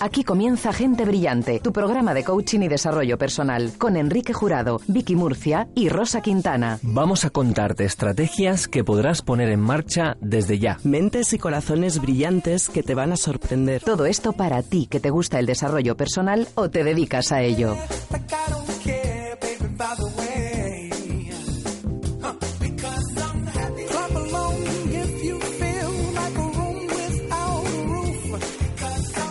Aquí comienza Gente Brillante, tu programa de coaching y desarrollo personal, con Enrique Jurado, Vicky Murcia y Rosa Quintana. Vamos a contarte estrategias que podrás poner en marcha desde ya. Mentes y corazones brillantes que te van a sorprender. Todo esto para ti que te gusta el desarrollo personal o te dedicas a ello.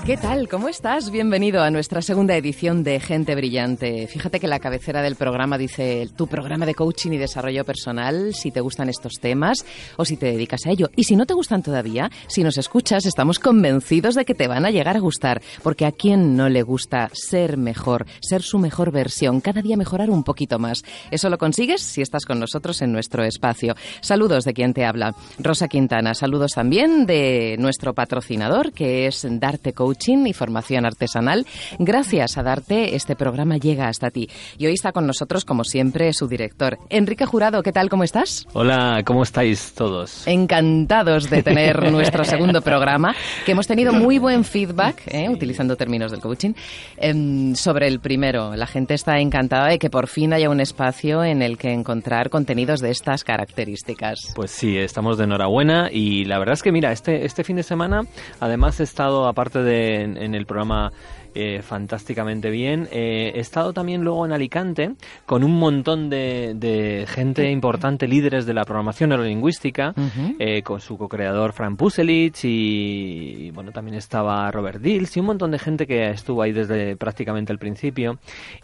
¿Qué tal? ¿Cómo estás? Bienvenido a nuestra segunda edición de Gente Brillante. Fíjate que la cabecera del programa dice tu programa de coaching y desarrollo personal, si te gustan estos temas o si te dedicas a ello. Y si no te gustan todavía, si nos escuchas, estamos convencidos de que te van a llegar a gustar, porque a quién no le gusta ser mejor, ser su mejor versión, cada día mejorar un poquito más. Eso lo consigues si estás con nosotros en nuestro espacio. Saludos de quien te habla, Rosa Quintana. Saludos también de nuestro patrocinador, que es Darte Coaching y formación artesanal. Gracias a Darte, este programa llega hasta ti. Y hoy está con nosotros, como siempre, su director, Enrique Jurado. ¿Qué tal? ¿Cómo estás? Hola, ¿cómo estáis todos? Encantados de tener nuestro segundo programa, que hemos tenido muy buen feedback, ¿eh? utilizando términos del coaching, em, sobre el primero. La gente está encantada de que por fin haya un espacio en el que encontrar contenidos de estas características. Pues sí, estamos de enhorabuena y la verdad es que mira, este, este fin de semana además he estado, aparte de en, el programa eh, fantásticamente bien. Eh, he estado también luego en Alicante con un montón de, gente importante, líderes de la programación neurolingüística, eh, con su co-creador Fran Puselich y, bueno, también estaba Robert Dills y un montón de gente que estuvo ahí desde prácticamente el principio.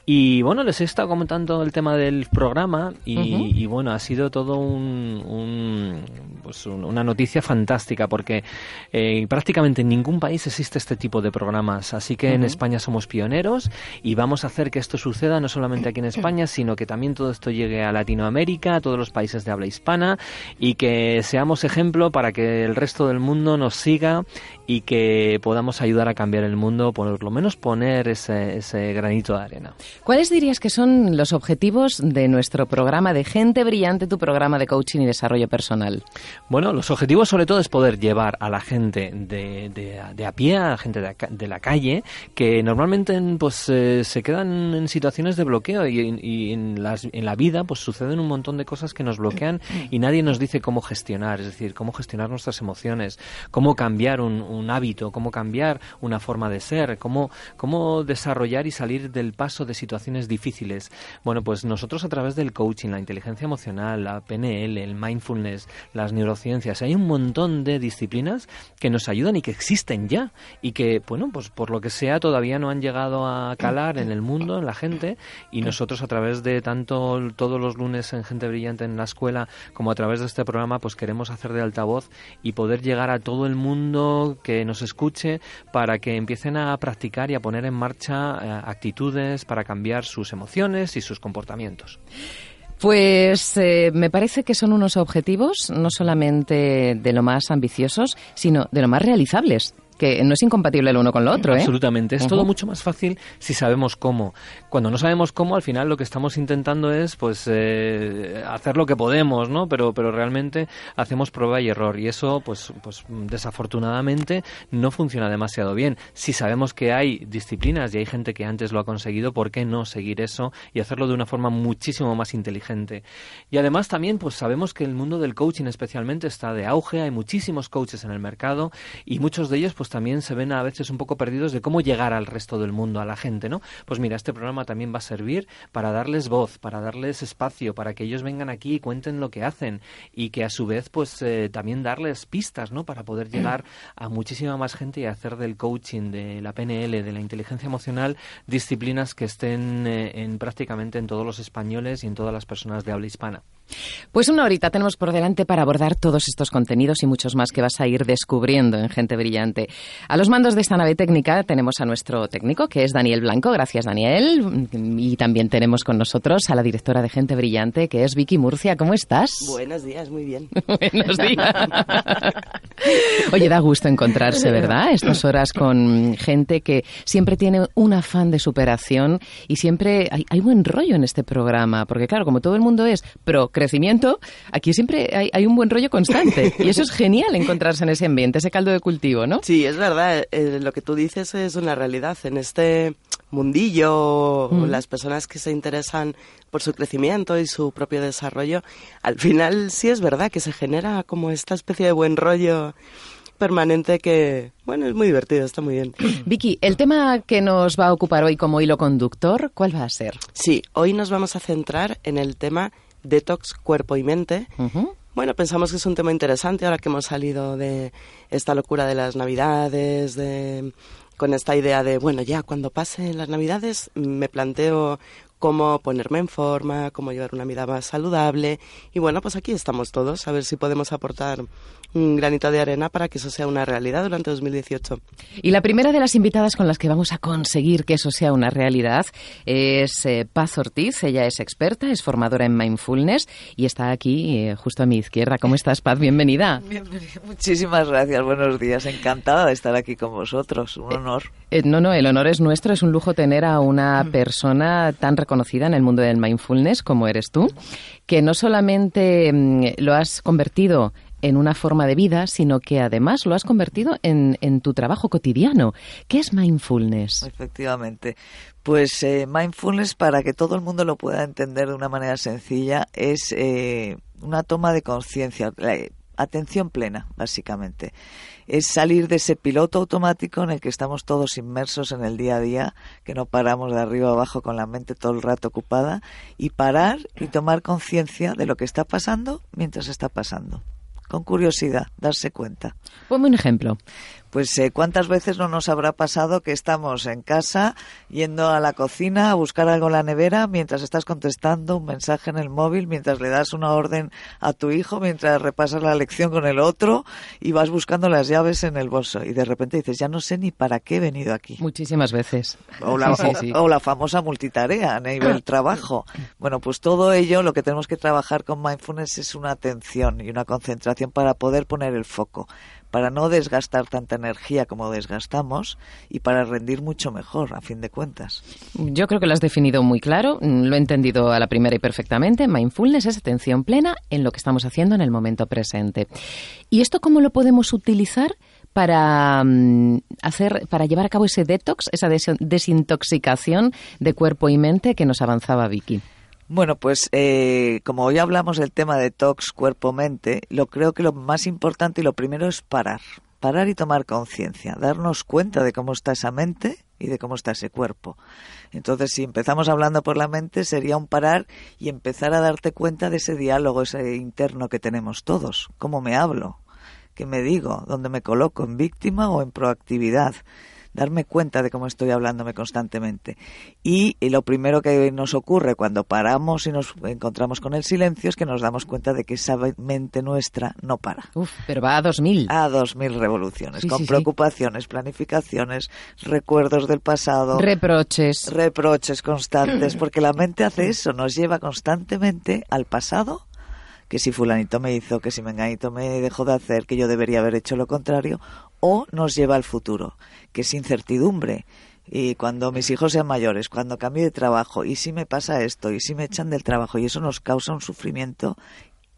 Y bueno, les he estado comentando el tema del programa y, bueno, ha sido todo un, pues una noticia fantástica porque prácticamente en ningún país existe este tipo de programas. Así que en España somos pioneros y vamos a hacer que esto suceda no solamente aquí en España, sino que también todo esto llegue a Latinoamérica, a todos los países de habla hispana y que seamos ejemplo para que el resto del mundo nos siga y que podamos ayudar a cambiar el mundo, por lo menos poner ese, ese granito de arena. ¿Cuáles dirías que son los objetivos de nuestro programa de Gente Brillante, tu programa de coaching y desarrollo personal? Bueno, los objetivos sobre todo es poder llevar a la gente de, de, a pie, a la gente de, la calle, que normalmente pues eh, se quedan en situaciones de bloqueo y, en, las, en, la vida pues suceden un montón de cosas que nos bloquean y nadie nos dice cómo gestionar, es decir, cómo gestionar nuestras emociones, cómo cambiar un, hábito, cómo cambiar una forma de ser, cómo, cómo desarrollar y salir del paso de situaciones difíciles. Bueno, pues nosotros a través del coaching, la inteligencia emocional, la PNL, el mindfulness, las neurociencias, hay un montón de disciplinas que nos ayudan y que existen ya y que, bueno, pues por lo que sea todavía todavía no han llegado a calar en el mundo, en la gente, y nosotros a través de tanto todos los lunes en Gente Brillante en la escuela, como a través de este programa, pues queremos hacer de altavoz y poder llegar a todo el mundo que nos escuche para que empiecen a practicar y a poner en marcha eh, actitudes para cambiar sus emociones y sus comportamientos. Pues eh, me parece que son unos objetivos no solamente de lo más ambiciosos, sino de lo más realizables que no es incompatible el uno con lo otro. ¿eh? Absolutamente. Es todo mucho más fácil si sabemos cómo. Cuando no sabemos cómo, al final lo que estamos intentando es pues eh, hacer lo que podemos, ¿no? Pero, pero realmente hacemos prueba y error. Y eso, pues, pues desafortunadamente, no funciona demasiado bien. Si sabemos que hay disciplinas y hay gente que antes lo ha conseguido, ¿por qué no seguir eso y hacerlo de una forma muchísimo más inteligente? Y además también, pues sabemos que el mundo del coaching especialmente está de auge. Hay muchísimos coaches en el mercado y muchos de ellos, pues también se ven a veces un poco perdidos de cómo llegar al resto del mundo, a la gente, ¿no? Pues mira, este programa también va a servir para darles voz, para darles espacio, para que ellos vengan aquí y cuenten lo que hacen y que a su vez, pues eh, también darles pistas, ¿no? Para poder llegar a muchísima más gente y hacer del coaching, de la PNL, de la inteligencia emocional, disciplinas que estén eh, en prácticamente en todos los españoles y en todas las personas de habla hispana. Pues una horita tenemos por delante para abordar todos estos contenidos y muchos más que vas a ir descubriendo en Gente Brillante. A los mandos de esta nave técnica tenemos a nuestro técnico, que es Daniel Blanco. Gracias, Daniel. Y también tenemos con nosotros a la directora de Gente Brillante, que es Vicky Murcia. ¿Cómo estás? Buenos días, muy bien. Buenos días. Oye, da gusto encontrarse, ¿verdad? Estas horas con gente que siempre tiene un afán de superación y siempre hay, hay buen rollo en este programa, porque claro, como todo el mundo es pro crecimiento, aquí siempre hay, un buen rollo constante. Y eso es genial encontrarse en ese ambiente, ese caldo de cultivo, ¿no? Sí, es verdad. Eh, lo que tú dices es una realidad. En este mundillo, mm. las personas que se interesan por su crecimiento y su propio desarrollo, al final sí es verdad que se genera como esta especie de buen rollo permanente que, bueno, es muy divertido, está muy bien. Vicky, el tema que nos va a ocupar hoy como hilo conductor, ¿cuál va a ser? Sí, hoy nos vamos a centrar en el tema detox cuerpo y mente. Bueno, pensamos que es un tema interesante ahora que hemos salido de esta locura de las navidades, de con esta idea de, bueno, ya cuando pasen las navidades me planteo cómo ponerme en forma, cómo llevar una vida más saludable. Y bueno, pues aquí estamos todos, a ver si podemos aportar un granito de arena para que eso sea una realidad durante 2018. Y la primera de las invitadas con las que vamos a conseguir que eso sea una realidad es eh, Paz Ortiz. Ella es experta, es formadora en mindfulness y está aquí eh, justo a mi izquierda. ¿Cómo estás, Paz? Bienvenida. Bienvenida. Muchísimas gracias. Buenos días. Encantada de estar aquí con vosotros. Un honor. Eh, no, no, el honor es nuestro. Es un lujo tener a una mm. persona tan conocida en el mundo del mindfulness como eres tú, que no solamente mm, lo has convertido en una forma de vida, sino que además lo has convertido en, en tu trabajo cotidiano. ¿Qué es mindfulness? Efectivamente. Pues eh, mindfulness, para que todo el mundo lo pueda entender de una manera sencilla, es eh, una toma de conciencia, atención plena, básicamente es salir de ese piloto automático en el que estamos todos inmersos en el día a día, que no paramos de arriba abajo con la mente todo el rato ocupada, y parar y tomar conciencia de lo que está pasando mientras está pasando. Con curiosidad, darse cuenta. Ponme un ejemplo. Pues eh, cuántas veces no nos habrá pasado que estamos en casa yendo a la cocina a buscar algo en la nevera mientras estás contestando un mensaje en el móvil, mientras le das una orden a tu hijo, mientras repasas la lección con el otro y vas buscando las llaves en el bolso y de repente dices, ya no sé ni para qué he venido aquí. Muchísimas veces. O la, o la famosa multitarea a nivel trabajo. Bueno, pues todo ello lo que tenemos que trabajar con mindfulness es una atención y una concentración para poder poner el foco para no desgastar tanta energía como desgastamos y para rendir mucho mejor, a fin de cuentas. Yo creo que lo has definido muy claro, lo he entendido a la primera y perfectamente. Mindfulness es atención plena en lo que estamos haciendo en el momento presente. ¿Y esto cómo lo podemos utilizar? para mm, hacer para llevar a cabo ese detox, esa desintoxicación de cuerpo y mente que nos avanzaba Vicky. Bueno, pues eh, como hoy hablamos del tema de tox cuerpo-mente, lo creo que lo más importante y lo primero es parar, parar y tomar conciencia, darnos cuenta de cómo está esa mente y de cómo está ese cuerpo. Entonces, si empezamos hablando por la mente, sería un parar y empezar a darte cuenta de ese diálogo, ese interno que tenemos todos, cómo me hablo, qué me digo, dónde me coloco, en víctima o en proactividad darme cuenta de cómo estoy hablándome constantemente. Y, lo primero que nos ocurre cuando paramos y nos encontramos con el silencio es que nos damos cuenta de que esa mente nuestra no para. Uf, pero va a dos mil. A dos mil revoluciones, con preocupaciones, planificaciones, recuerdos del pasado. Reproches. Reproches constantes, porque la mente hace eso, nos lleva constantemente al pasado que si fulanito me hizo, que si menganito me dejó de hacer, que yo debería haber hecho lo contrario, o nos lleva al futuro, que es incertidumbre. Y cuando mis hijos sean mayores, cuando cambie de trabajo, y si me pasa esto, y si me echan del trabajo, y eso nos causa un sufrimiento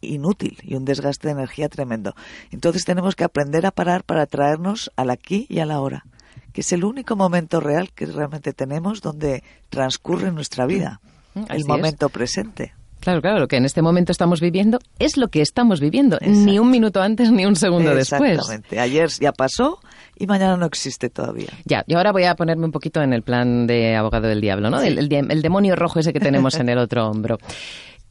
inútil y un desgaste de energía tremendo. Entonces tenemos que aprender a parar para traernos al aquí y a la hora, que es el único momento real que realmente tenemos donde transcurre nuestra vida, mm, el momento presente. Claro, claro, lo que en este momento estamos viviendo es lo que estamos viviendo, ni un minuto antes ni un segundo después. Exactamente, ayer ya pasó y mañana no existe todavía. Ya, y ahora voy a ponerme un poquito en el plan de abogado del diablo, ¿no? El, el demonio rojo ese que tenemos en el otro hombro.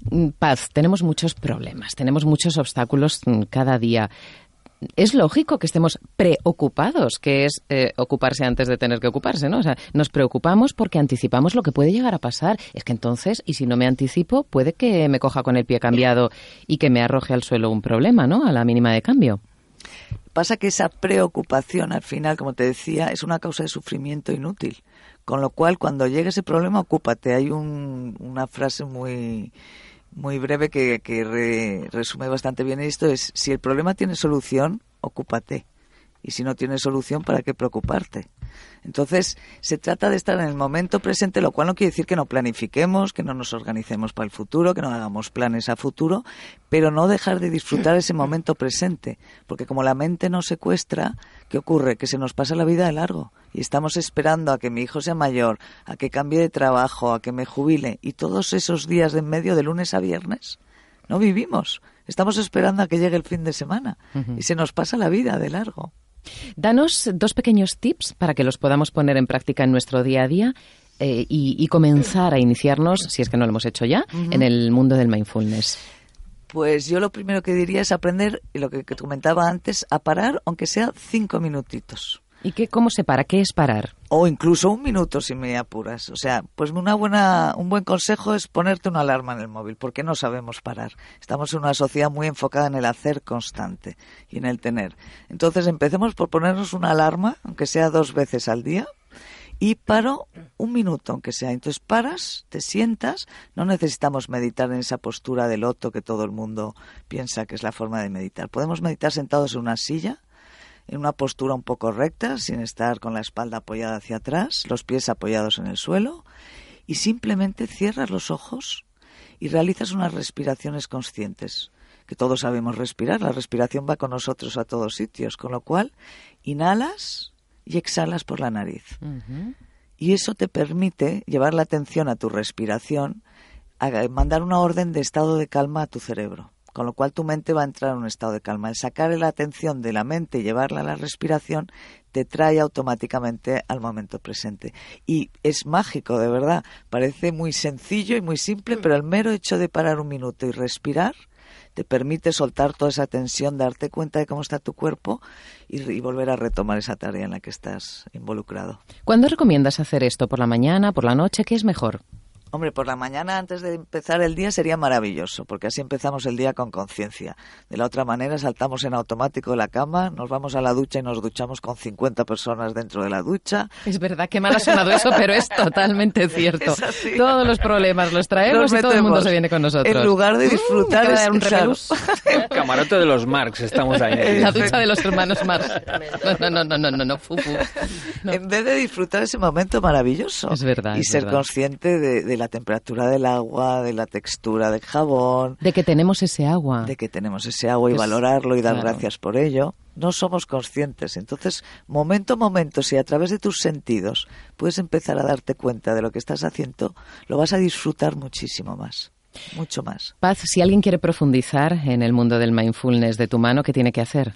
Mm, Paz, tenemos muchos problemas, tenemos muchos obstáculos mm, cada día es lógico que estemos preocupados, que es eh, ocuparse antes de tener que ocuparse, ¿no? O sea, nos preocupamos porque anticipamos lo que puede llegar a pasar. Es que entonces, y si no me anticipo, puede que me coja con el pie cambiado y que me arroje al suelo un problema, ¿no? A la mínima de cambio. Pasa que esa preocupación, al final, como te decía, es una causa de sufrimiento inútil. Con lo cual, cuando llegue ese problema, ocúpate. Hay una frase muy muy breve que, que resume bastante bien esto es si el problema tiene solución, ocúpate. Y si no tienes solución, ¿para qué preocuparte? Entonces, se trata de estar en el momento presente, lo cual no quiere decir que no planifiquemos, que no nos organicemos para el futuro, que no hagamos planes a futuro, pero no dejar de disfrutar ese momento presente. Porque como la mente nos secuestra, ¿qué ocurre? Que se nos pasa la vida de largo y estamos esperando a que mi hijo sea mayor, a que cambie de trabajo, a que me jubile y todos esos días de en medio de lunes a viernes no vivimos. Estamos esperando a que llegue el fin de semana y se nos pasa la vida de largo. Danos dos pequeños tips para que los podamos poner en práctica en nuestro día a día eh, y, comenzar a iniciarnos, si es que no lo hemos hecho ya, en el mundo del mindfulness. Pues yo lo primero que diría es aprender, lo que, que comentaba antes, a parar, aunque sea cinco minutitos. ¿Y qué, cómo se para? ¿Qué es parar? O incluso un minuto si me apuras. O sea, pues una buena, un buen consejo es ponerte una alarma en el móvil, porque no sabemos parar. Estamos en una sociedad muy enfocada en el hacer constante y en el tener. Entonces empecemos por ponernos una alarma, aunque sea dos veces al día, y paro un minuto, aunque sea. Entonces paras, te sientas, no necesitamos meditar en esa postura de loto que todo el mundo piensa que es la forma de meditar. Podemos meditar sentados en una silla, en una postura un poco recta, sin estar con la espalda apoyada hacia atrás, los pies apoyados en el suelo, y simplemente cierras los ojos y realizas unas respiraciones conscientes, que todos sabemos respirar, la respiración va con nosotros a todos sitios, con lo cual inhalas y exhalas por la nariz. Y eso te permite llevar la atención a tu respiración, a mandar una orden de estado de calma a tu cerebro con lo cual tu mente va a entrar en un estado de calma. El sacar la atención de la mente y llevarla a la respiración te trae automáticamente al momento presente. Y es mágico, de verdad. Parece muy sencillo y muy simple, pero el mero hecho de parar un minuto y respirar te permite soltar toda esa tensión, darte cuenta de cómo está tu cuerpo y, y, volver a retomar esa tarea en la que estás involucrado. ¿Cuándo recomiendas hacer esto? ¿Por la mañana? ¿Por la noche? ¿Qué es mejor? Hombre, por la mañana antes de empezar el día sería maravilloso, porque así empezamos el día con conciencia. De la otra manera saltamos en automático de la cama, nos vamos a la ducha y nos duchamos con 50 personas dentro de la ducha. Es verdad que mal ha sonado eso, pero es totalmente cierto. Todos los problemas los traemos y todo el mundo se viene con nosotros. En lugar de disfrutar es un El camarote de los Marx, estamos ahí. La ducha de los hermanos Marx. No, no, no, no, no, no, En vez de disfrutar ese momento maravilloso. Es verdad. Y ser consciente de la temperatura del agua, de la textura del jabón. De que tenemos ese agua. De que tenemos ese agua y valorarlo y dar gracias por ello. No somos conscientes. Entonces, momento a momento, si a través de tus sentidos puedes empezar a darte cuenta de lo que estás haciendo, lo vas a disfrutar muchísimo más. Mucho más. Paz, si alguien quiere profundizar en el mundo del mindfulness de tu mano, ¿qué tiene que hacer?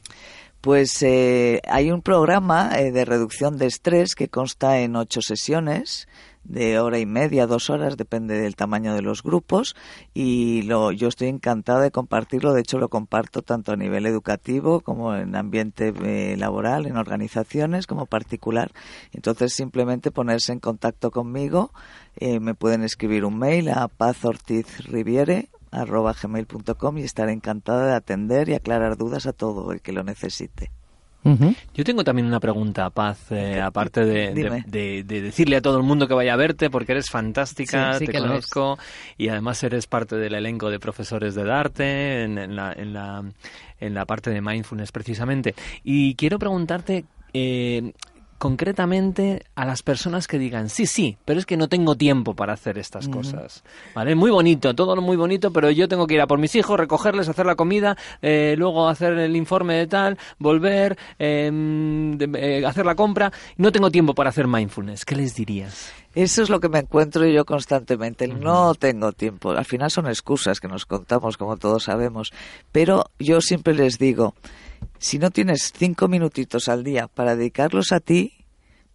Pues eh, hay un programa eh, de reducción de estrés que consta en ocho sesiones de hora y media, dos horas, depende del tamaño de los grupos y lo, yo estoy encantada de compartirlo, de hecho lo comparto tanto a nivel educativo como en ambiente eh, laboral, en organizaciones como particular. Entonces simplemente ponerse en contacto conmigo, eh, me pueden escribir un mail a pazortizriviere.com y estaré encantada de atender y aclarar dudas a todo el que lo necesite. Yo tengo también una pregunta, Paz, eh, aparte de, decirle a todo el mundo que vaya a verte, porque eres fantástica, te conozco, y además eres parte del elenco de profesores de Darte en, la, en, la, en la parte de mindfulness precisamente. Y quiero preguntarte... Eh, concretamente a las personas que digan, sí, sí, pero es que no tengo tiempo para hacer estas cosas. ¿Vale? Muy bonito, todo muy bonito, pero yo tengo que ir a por mis hijos, recogerles, hacer la comida, eh, luego hacer el informe de tal, volver, em, eh, hacer la compra. No tengo tiempo para hacer mindfulness. ¿Qué les dirías? Eso es lo que me encuentro yo constantemente. No tengo tiempo. Al final son excusas que nos contamos, como todos sabemos. Pero yo siempre les digo, si no tienes cinco minutitos al día para dedicarlos a ti,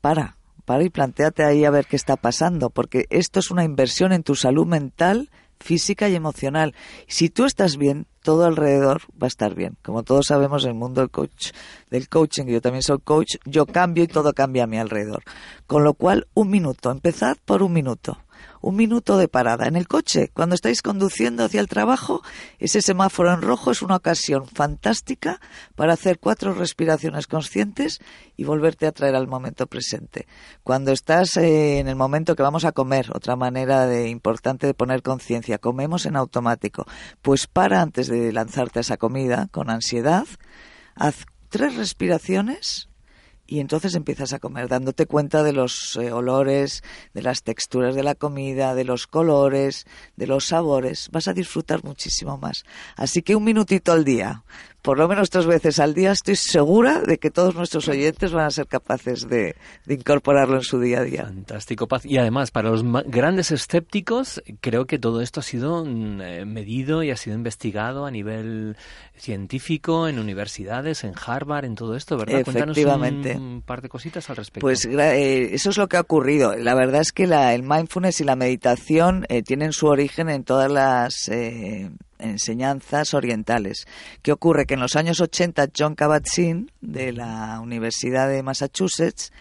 para, para y planteate ahí a ver qué está pasando, porque esto es una inversión en tu salud mental, física y emocional. Si tú estás bien, todo alrededor va a estar bien. Como todos sabemos, el mundo del coach, del coaching, yo también soy coach, yo cambio y todo cambia a mi alrededor. Con lo cual, un minuto, empezad por un minuto un minuto de parada. En el coche, cuando estáis conduciendo hacia el trabajo, ese semáforo en rojo es una ocasión fantástica para hacer cuatro respiraciones conscientes y volverte a traer al momento presente. Cuando estás eh, en el momento que vamos a comer, otra manera de, importante de poner conciencia, comemos en automático, pues para antes de lanzarte a esa comida con ansiedad, haz tres respiraciones y entonces empiezas a comer, dándote cuenta de los eh, olores, de las texturas de la comida, de los colores, de los sabores. Vas a disfrutar muchísimo más. Así que un minutito al día, por lo menos tres veces al día, estoy segura de que todos nuestros oyentes van a ser capaces de, incorporarlo en su día a día. Fantástico, Paz. Y además, para los grandes escépticos, creo que todo esto ha sido mm, eh, medido y ha sido investigado a nivel científico, en universidades, en Harvard, en todo esto, ¿verdad? Efectivamente. Cuéntanos un par de cositas al respecto. Pues eh, eso es lo que ha ocurrido. La verdad es que la, el mindfulness y la meditación eh, tienen su origen en todas las enseñanzas orientales. ¿Qué ocurre? Que en los años 80 John Kabat-Zinn de la Universidad de Massachusetts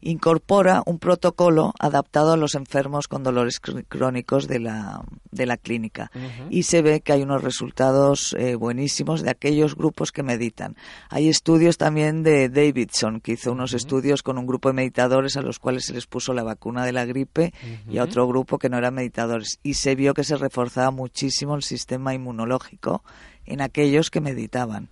incorpora un protocolo adaptado a los enfermos con dolores crónicos de la, de la clínica. Y se ve que hay unos resultados eh, buenísimos de aquellos grupos que meditan. Hay estudios también de Davidson, que hizo unos estudios con un grupo de meditadores a los cuales se les puso la vacuna de la gripe y a otro grupo que no eran meditadores. Y se vio que se reforzaba muchísimo el sistema inmunológico en aquellos que meditaban.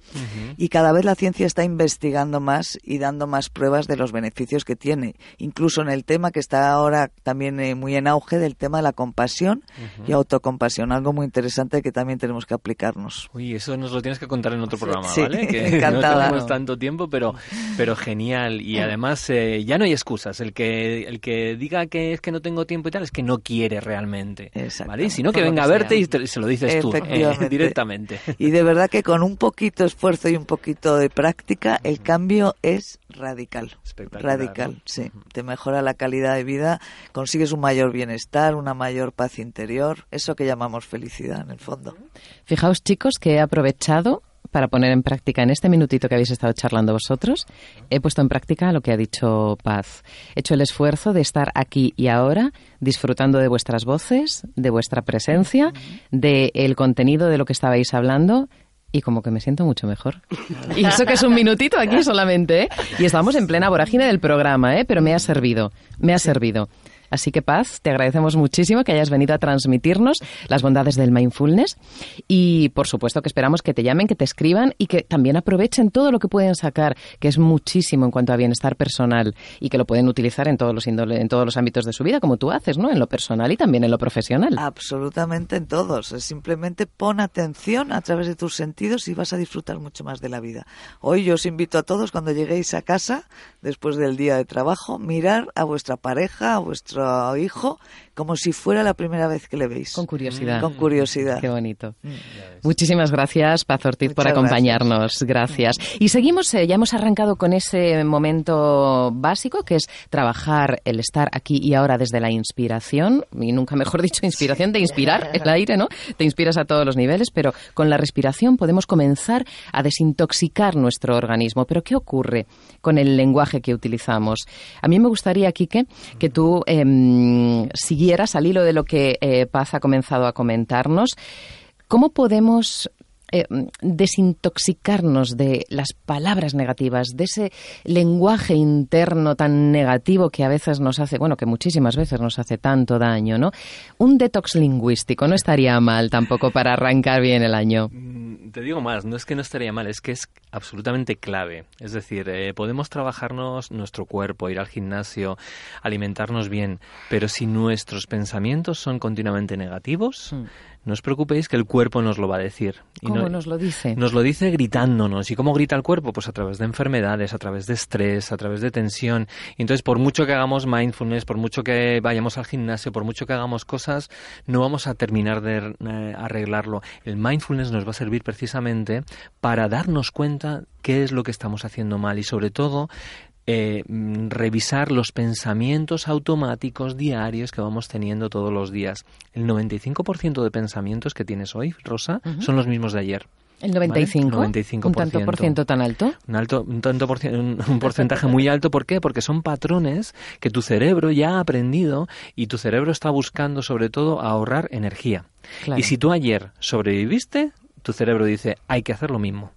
Y cada vez la ciencia está investigando más y dando más pruebas de los beneficios que tiene, incluso en el tema que está ahora también eh, muy en auge del tema de la compasión y autocompasión, algo muy interesante que también tenemos que aplicarnos. Uy, eso nos lo tienes que contar en otro programa, sí, ¿vale? Que encantada. no tenemos tanto tiempo, pero, pero genial. Y además eh, ya no hay excusas. El que, el que diga que es que no tengo tiempo y tal es que no quiere realmente. ¿vale? sino que venga a verte y se lo dices tú eh, directamente. Y de verdad que con un poquito de esfuerzo y un poquito de práctica, el cambio es radical. Radical, sí. Te mejora la calidad de vida, consigues un mayor bienestar, una mayor paz interior, eso que llamamos felicidad en el fondo. Fijaos, chicos, que he aprovechado para poner en práctica en este minutito que habéis estado charlando vosotros, he puesto en práctica lo que ha dicho Paz. He hecho el esfuerzo de estar aquí y ahora disfrutando de vuestras voces, de vuestra presencia, del el contenido de lo que estabais hablando y como que me siento mucho mejor. Y eso que es un minutito aquí solamente, ¿eh? Y estamos en plena vorágine del programa, ¿eh? Pero me ha servido, me ha servido. Así que Paz, te agradecemos muchísimo que hayas venido a transmitirnos las bondades del mindfulness y por supuesto que esperamos que te llamen, que te escriban y que también aprovechen todo lo que pueden sacar, que es muchísimo en cuanto a bienestar personal y que lo pueden utilizar en todos los en todos los ámbitos de su vida como tú haces, ¿no? En lo personal y también en lo profesional. Absolutamente en todos. Simplemente pon atención a través de tus sentidos y vas a disfrutar mucho más de la vida. Hoy yo os invito a todos cuando lleguéis a casa después del día de trabajo, mirar a vuestra pareja, a vuestro hijo como si fuera la primera vez que le veis. Con curiosidad. Con curiosidad. Qué bonito. Mm. Muchísimas gracias, Paz Ortiz, por acompañarnos. Gracias. Y seguimos, eh, ya hemos arrancado con ese momento básico que es trabajar el estar aquí y ahora desde la inspiración, y nunca mejor dicho, inspiración de inspirar el aire, ¿no? Te inspiras a todos los niveles, pero con la respiración podemos comenzar a desintoxicar nuestro organismo. Pero ¿qué ocurre con el lenguaje que utilizamos? A mí me gustaría, Quique, que tú eh, al hilo de lo que eh, Paz ha comenzado a comentarnos, ¿cómo podemos eh, desintoxicarnos de las palabras negativas, de ese lenguaje interno tan negativo que a veces nos hace, bueno, que muchísimas veces nos hace tanto daño, ¿no? Un detox lingüístico no estaría mal tampoco para arrancar bien el año. Mm, te digo más, no es que no estaría mal, es que es absolutamente clave. Es decir, eh, podemos trabajarnos nuestro cuerpo, ir al gimnasio, alimentarnos bien, pero si nuestros pensamientos son continuamente negativos, mm. No os preocupéis que el cuerpo nos lo va a decir. ¿Cómo nos lo dice? Nos lo dice gritándonos. ¿Y cómo grita el cuerpo? Pues a través de enfermedades, a través de estrés, a través de tensión. Y entonces, por mucho que hagamos mindfulness, por mucho que vayamos al gimnasio, por mucho que hagamos cosas, no vamos a terminar de eh, arreglarlo. El mindfulness nos va a servir precisamente para darnos cuenta qué es lo que estamos haciendo mal y sobre todo eh, mm, revisar los pensamientos automáticos diarios que vamos teniendo todos los días. El 95% de pensamientos que tienes hoy, Rosa, son los mismos de ayer. ¿El 95? ¿Un tanto por ciento tan alto? Un, alto, un, tanto por un, porcentaje muy alto. ¿Por qué? Porque son patrones que tu cerebro ya ha aprendido y tu cerebro está buscando sobre todo ahorrar energía. Y si tú ayer sobreviviste, tu cerebro dice, hay que hacer lo mismo.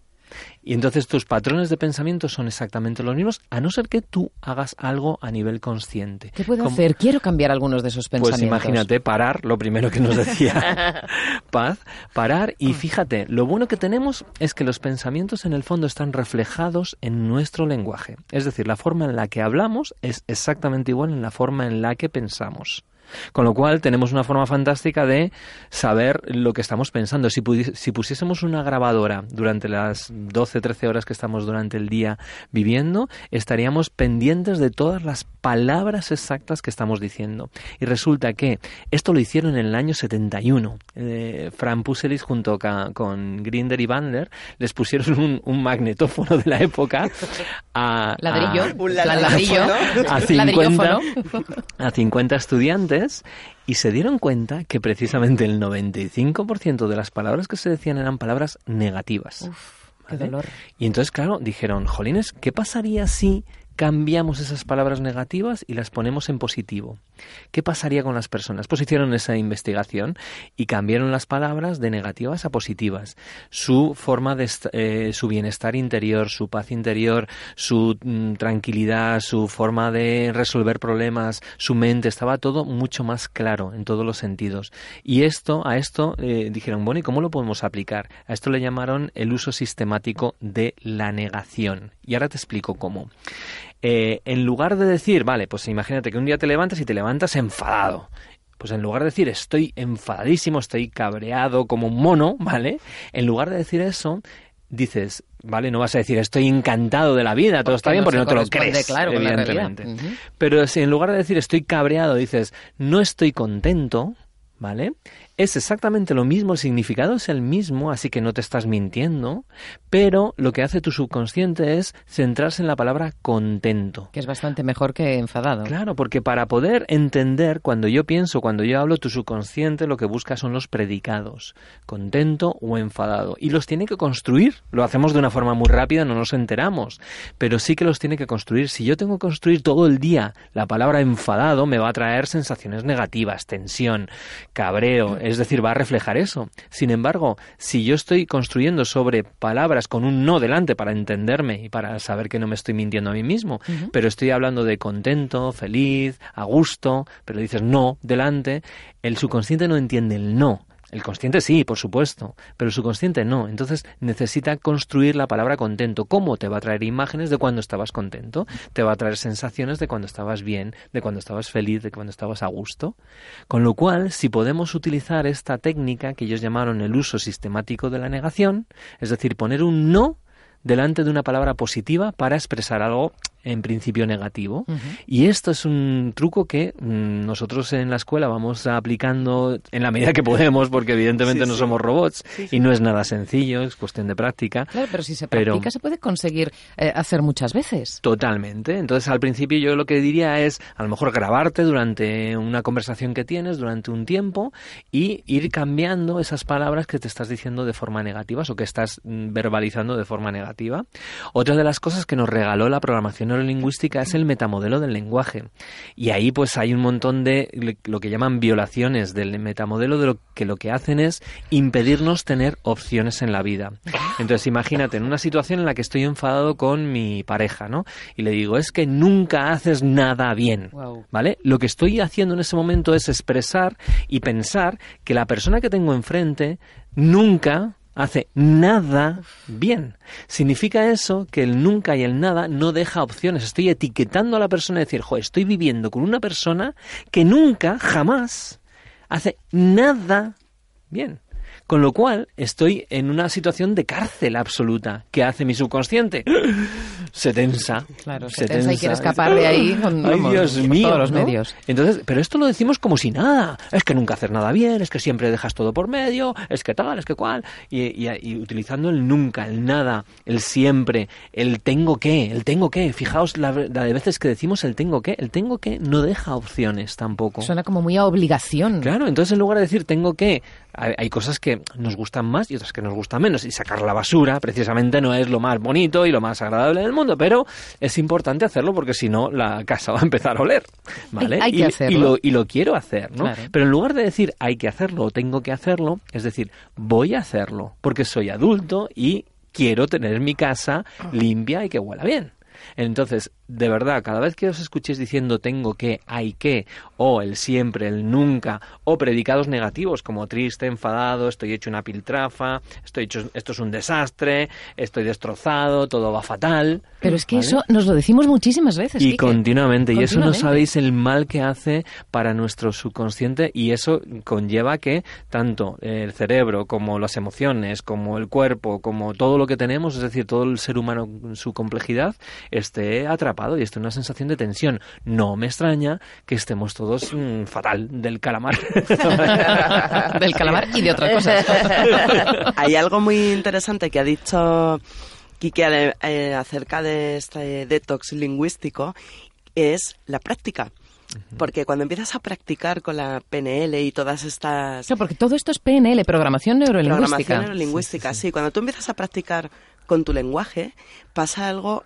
Y entonces tus patrones de pensamiento son exactamente los mismos, a no ser que tú hagas algo a nivel consciente. ¿Qué puedo hacer? Quiero cambiar algunos de esos Pues pensamientos. imagínate, parar, lo primero que nos decía Paz, parar y fíjate, lo bueno que tenemos es que los pensamientos en el fondo están reflejados en nuestro lenguaje. Es decir, la forma en la que hablamos es exactamente igual en la forma en la que pensamos. Con lo cual tenemos una forma fantástica de saber lo que estamos pensando. Si, si pusiésemos una grabadora durante las 12, 13 horas que estamos durante el día viviendo, estaríamos pendientes de todas las palabras exactas que estamos diciendo. Y resulta que esto lo hicieron en el año 71. Eh, Fran Puselis junto ca- con Grinder y Bandler les pusieron un, un magnetófono de la época a, Ladrillo. a- Un La- ladrillo. a 50, Ladrillófono. a 50 estudiantes y se dieron cuenta que precisamente el 95% de las palabras que se decían eran palabras negativas. Qué ¿vale? dolor. Y entonces, claro, dijeron, Jolines, ¿qué pasaría si cambiamos esas palabras negativas y las ponemos en positivo? ¿Qué pasaría con las personas? Pues hicieron esa investigación y cambiaron las palabras de negativas a positivas. Su forma de eh, su bienestar interior, su paz interior, su mm, tranquilidad, su forma de resolver problemas, su mente, estaba todo mucho más claro en todos los sentidos. Y esto, a esto eh, dijeron, bueno, ¿y cómo lo podemos aplicar? A esto le llamaron el uso sistemático de la negación. Y ahora te explico cómo. Eh, en lugar de decir, vale, pues imagínate que un día te levantas y te levantas enfadado. Pues en lugar de decir estoy enfadadísimo, estoy cabreado como un mono, ¿vale? En lugar de decir eso, dices, ¿vale? No vas a decir estoy encantado de la vida, todo Porque está bien no porque no te lo crees, claro, evidentemente. Pero si en lugar de decir estoy cabreado dices no estoy contento, ¿vale? Es exactamente lo mismo, el significado es el mismo, así que no te estás mintiendo, pero lo que hace tu subconsciente es centrarse en la palabra contento. Que es bastante mejor que enfadado. Claro, porque para poder entender cuando yo pienso, cuando yo hablo, tu subconsciente lo que busca son los predicados, contento o enfadado. Y los tiene que construir. Lo hacemos de una forma muy rápida, no nos enteramos, pero sí que los tiene que construir. Si yo tengo que construir todo el día la palabra enfadado, me va a traer sensaciones negativas, tensión, cabreo, es decir, va a reflejar eso. Sin embargo, si yo estoy construyendo sobre palabras con un no delante para entenderme y para saber que no me estoy mintiendo a mí mismo, pero estoy hablando de contento, feliz, a gusto, pero dices no delante, el subconsciente no entiende el no. El consciente sí, por supuesto, pero el subconsciente no. Entonces necesita construir la palabra contento. ¿Cómo? Te va a traer imágenes de cuando estabas contento, te va a traer sensaciones de cuando estabas bien, de cuando estabas feliz, de cuando estabas a gusto. Con lo cual, si podemos utilizar esta técnica que ellos llamaron el uso sistemático de la negación, es decir, poner un no delante de una palabra positiva para expresar algo en principio negativo. Y esto es un truco que mm, nosotros en la escuela vamos aplicando en la medida que podemos, porque evidentemente Sí, no sí. somos robots Sí, y no es nada sencillo, es cuestión de práctica. Claro, pero si se Pero- practica se puede conseguir eh, hacer muchas veces. Totalmente. Entonces, al principio yo lo que diría es, a lo mejor grabarte durante una conversación que tienes, durante un tiempo, y ir cambiando esas palabras que te estás diciendo de forma negativa o que estás mm, verbalizando de forma negativa. Otra de las cosas que nos regaló la programación neurolingüística es el metamodelo del lenguaje. Y ahí pues hay un montón de lo que llaman violaciones del metamodelo de lo que lo que hacen es impedirnos tener opciones en la vida. Entonces imagínate en una situación en la que estoy enfadado con mi pareja, ¿no? Y le digo, es que nunca haces nada bien. ¿Vale? Lo que estoy haciendo en ese momento es expresar y pensar que la persona que tengo enfrente nunca hace nada bien. Significa eso que el nunca y el nada no deja opciones. Estoy etiquetando a la persona y decir, jo, estoy viviendo con una persona que nunca, jamás, hace nada bien. Con lo cual estoy en una situación de cárcel absoluta. ¿Qué hace mi subconsciente? Se tensa. Claro, se tensa y quiere escapar de ahí con, Ay, vamos, Dios por mío, todos los ¿no? medios. Entonces, pero esto lo decimos como si nada. Es que nunca haces nada bien, es que siempre dejas todo por medio, es que tal, es que cual. Y, y- y utilizando el nunca, el nada, el siempre, el tengo que, el tengo que. Fijaos la, la de veces que decimos el tengo que, el tengo que no deja opciones tampoco. Suena como muy a obligación. Claro, entonces en lugar de decir tengo que, hay, hay cosas que nos gustan más y otras que nos gustan menos. Y sacar la basura precisamente no es lo más bonito y lo más agradable del mundo, pero es importante hacerlo porque si no la casa va a empezar a oler. ¿Vale? Hay- hay que y, hacerlo. y lo, y lo quiero hacer, ¿no? Claro. Pero en lugar de decir hay que hacerlo o tengo que hacerlo, es decir, voy a hacerlo porque soy adulto y quiero tener mi casa limpia y que huela bien. Entonces, de verdad, cada vez que os escuchéis diciendo tengo que, hay que, o el siempre, el nunca, o predicados negativos como triste, enfadado, estoy hecho una piltrafa, estoy hecho, esto es un desastre, estoy destrozado, todo va fatal. Pero es que eso nos lo decimos muchísimas veces. Y continuamente, y eso no sabéis el mal que hace para nuestro subconsciente y eso conlleva que tanto el cerebro como las emociones, como el cuerpo, como todo lo que tenemos, es decir, todo el ser humano en su complejidad, esté atrapado y esto es una sensación de tensión. No me extraña que estemos todos mm, fatal del calamar. del calamar y de otras cosas. Hay algo muy interesante que ha dicho Kike eh, acerca de este detox lingüístico, es la práctica. Porque cuando empiezas a practicar con la PNL y todas estas... No, porque todo esto es PNL, programación neurolingüística. Programación neurolingüística, sí. Cuando tú empiezas a practicar con tu lenguaje, pasa algo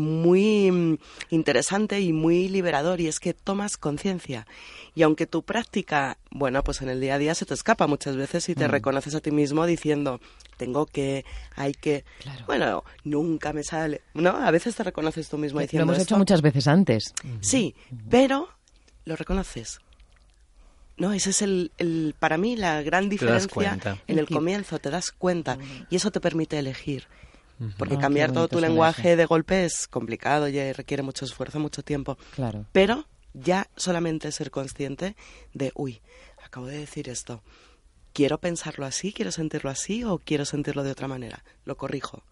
muy mm, interesante y muy liberador y es que tomas conciencia. Y aunque tu práctica, bueno, pues en el día a día se te escapa muchas veces y te mm. reconoces a ti mismo diciendo, tengo que, hay que, bueno, nunca me sale, ¿no? A veces te reconoces tú mismo diciendo. Lo hemos hecho muchas veces antes. Sí, pero lo reconoces. No, ese es el, el para mí la gran diferencia en el comienzo, te das cuenta y eso te permite elegir. Porque ah, cambiar todo tu lenguaje de golpe es complicado y requiere mucho esfuerzo, mucho tiempo. Claro. Pero ya solamente ser consciente de, uy, acabo de decir esto. ¿Quiero pensarlo así? ¿Quiero sentirlo así? ¿O quiero sentirlo de otra manera? Lo corrijo.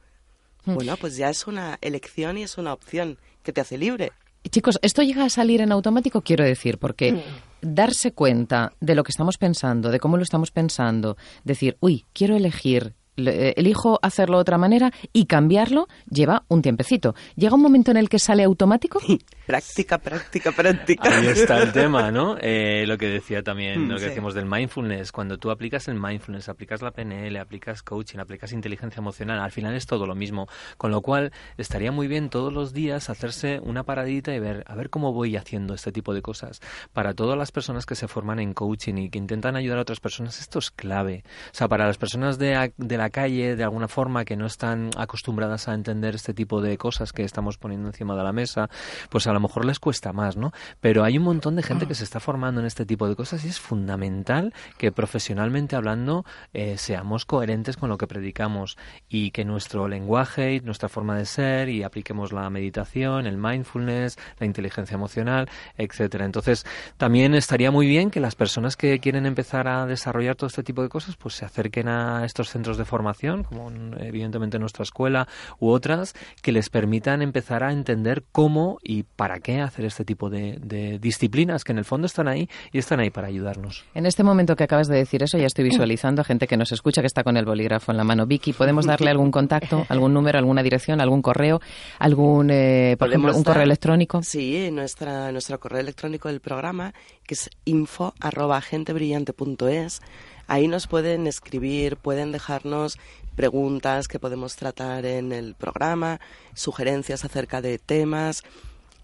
Hmm. Bueno, pues ya es una elección y es una opción que te hace libre. Chicos, esto llega a salir en automático, quiero decir, porque hmm. darse cuenta de lo que estamos pensando, de cómo lo estamos pensando, decir, uy, quiero elegir elijo hacerlo de otra manera y cambiarlo lleva un tiempecito. ¿Llega un momento en el que sale automático? práctica, práctica, práctica. Ahí está el tema, ¿no? Eh, lo que decía también, mm, lo que decimos del mindfulness. Cuando tú aplicas el mindfulness, aplicas la PNL, aplicas coaching, aplicas inteligencia emocional, al final es todo lo mismo. Con lo cual, estaría muy bien todos los días hacerse una paradita y ver, a ver cómo voy haciendo este tipo de cosas. Para todas las personas que se forman en coaching y que intentan ayudar a otras personas, esto es clave. O sea, para las personas de, de calle, de alguna forma, que no están acostumbradas a entender este tipo de cosas que estamos poniendo encima de la mesa, pues a lo mejor les cuesta más, ¿no? Pero hay un montón de gente que se está formando en este tipo de cosas y es fundamental que profesionalmente hablando eh, seamos coherentes con lo que predicamos y que nuestro lenguaje y nuestra forma de ser y apliquemos la meditación, el mindfulness, la inteligencia emocional, etcétera. Entonces, también estaría muy bien que las personas que quieren empezar a desarrollar todo este tipo de cosas, pues se acerquen a estos centros de formación formación, como evidentemente nuestra escuela u otras, que les permitan empezar a entender cómo y para qué hacer este tipo de, disciplinas que en el fondo están ahí y están ahí para ayudarnos. En este momento que acabas de decir eso, ya estoy visualizando a gente que nos escucha, que está con el bolígrafo en la mano. Vicky, ¿podemos darle algún contacto, algún número, alguna dirección, algún correo, algún, eh, por ejemplo, un correo electrónico? Sí, nuestra, nuestro correo electrónico del programa, que es info arroba gentebrillante.es. Ahí nos pueden escribir, pueden dejarnos preguntas que podemos tratar en el programa, sugerencias acerca de temas.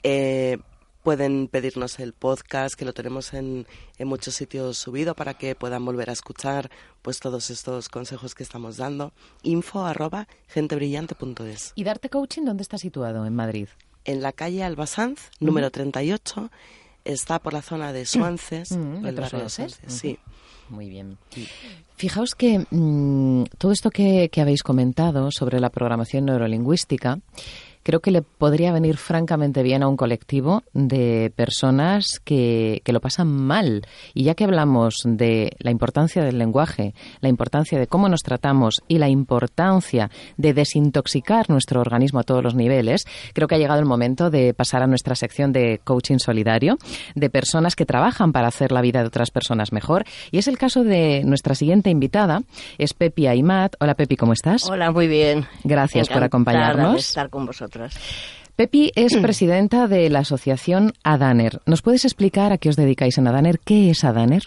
Eh, pueden pedirnos el podcast que lo tenemos en, en, muchos sitios subido para que puedan volver a escuchar pues todos estos consejos que estamos dando info arroba gentebrillante.es ¿Y Darte Coaching dónde está situado en Madrid? En la calle Albasanz, número 38 está por la zona de Suances, mm, el barrio de sí. Muy bien. Fijaos que mm, todo esto que, que habéis comentado sobre la programación neurolingüística creo que le podría venir francamente bien a un colectivo de personas que, que, lo pasan mal. Y ya que hablamos de la importancia del lenguaje, la importancia de cómo nos tratamos y la importancia de desintoxicar nuestro organismo a todos los niveles, creo que ha llegado el momento de pasar a nuestra sección de coaching solidario, de personas que trabajan para hacer la vida de otras personas mejor. Y es el caso de nuestra siguiente invitada, es Pepi Aymat. Hola Pepi, ¿cómo estás? Hola, muy bien. Gracias por acompañarnos. De estar con vosotros. Pepi es presidenta de la asociación Adaner. ¿Nos puedes explicar a qué os dedicáis en Adaner? ¿Qué es Adaner?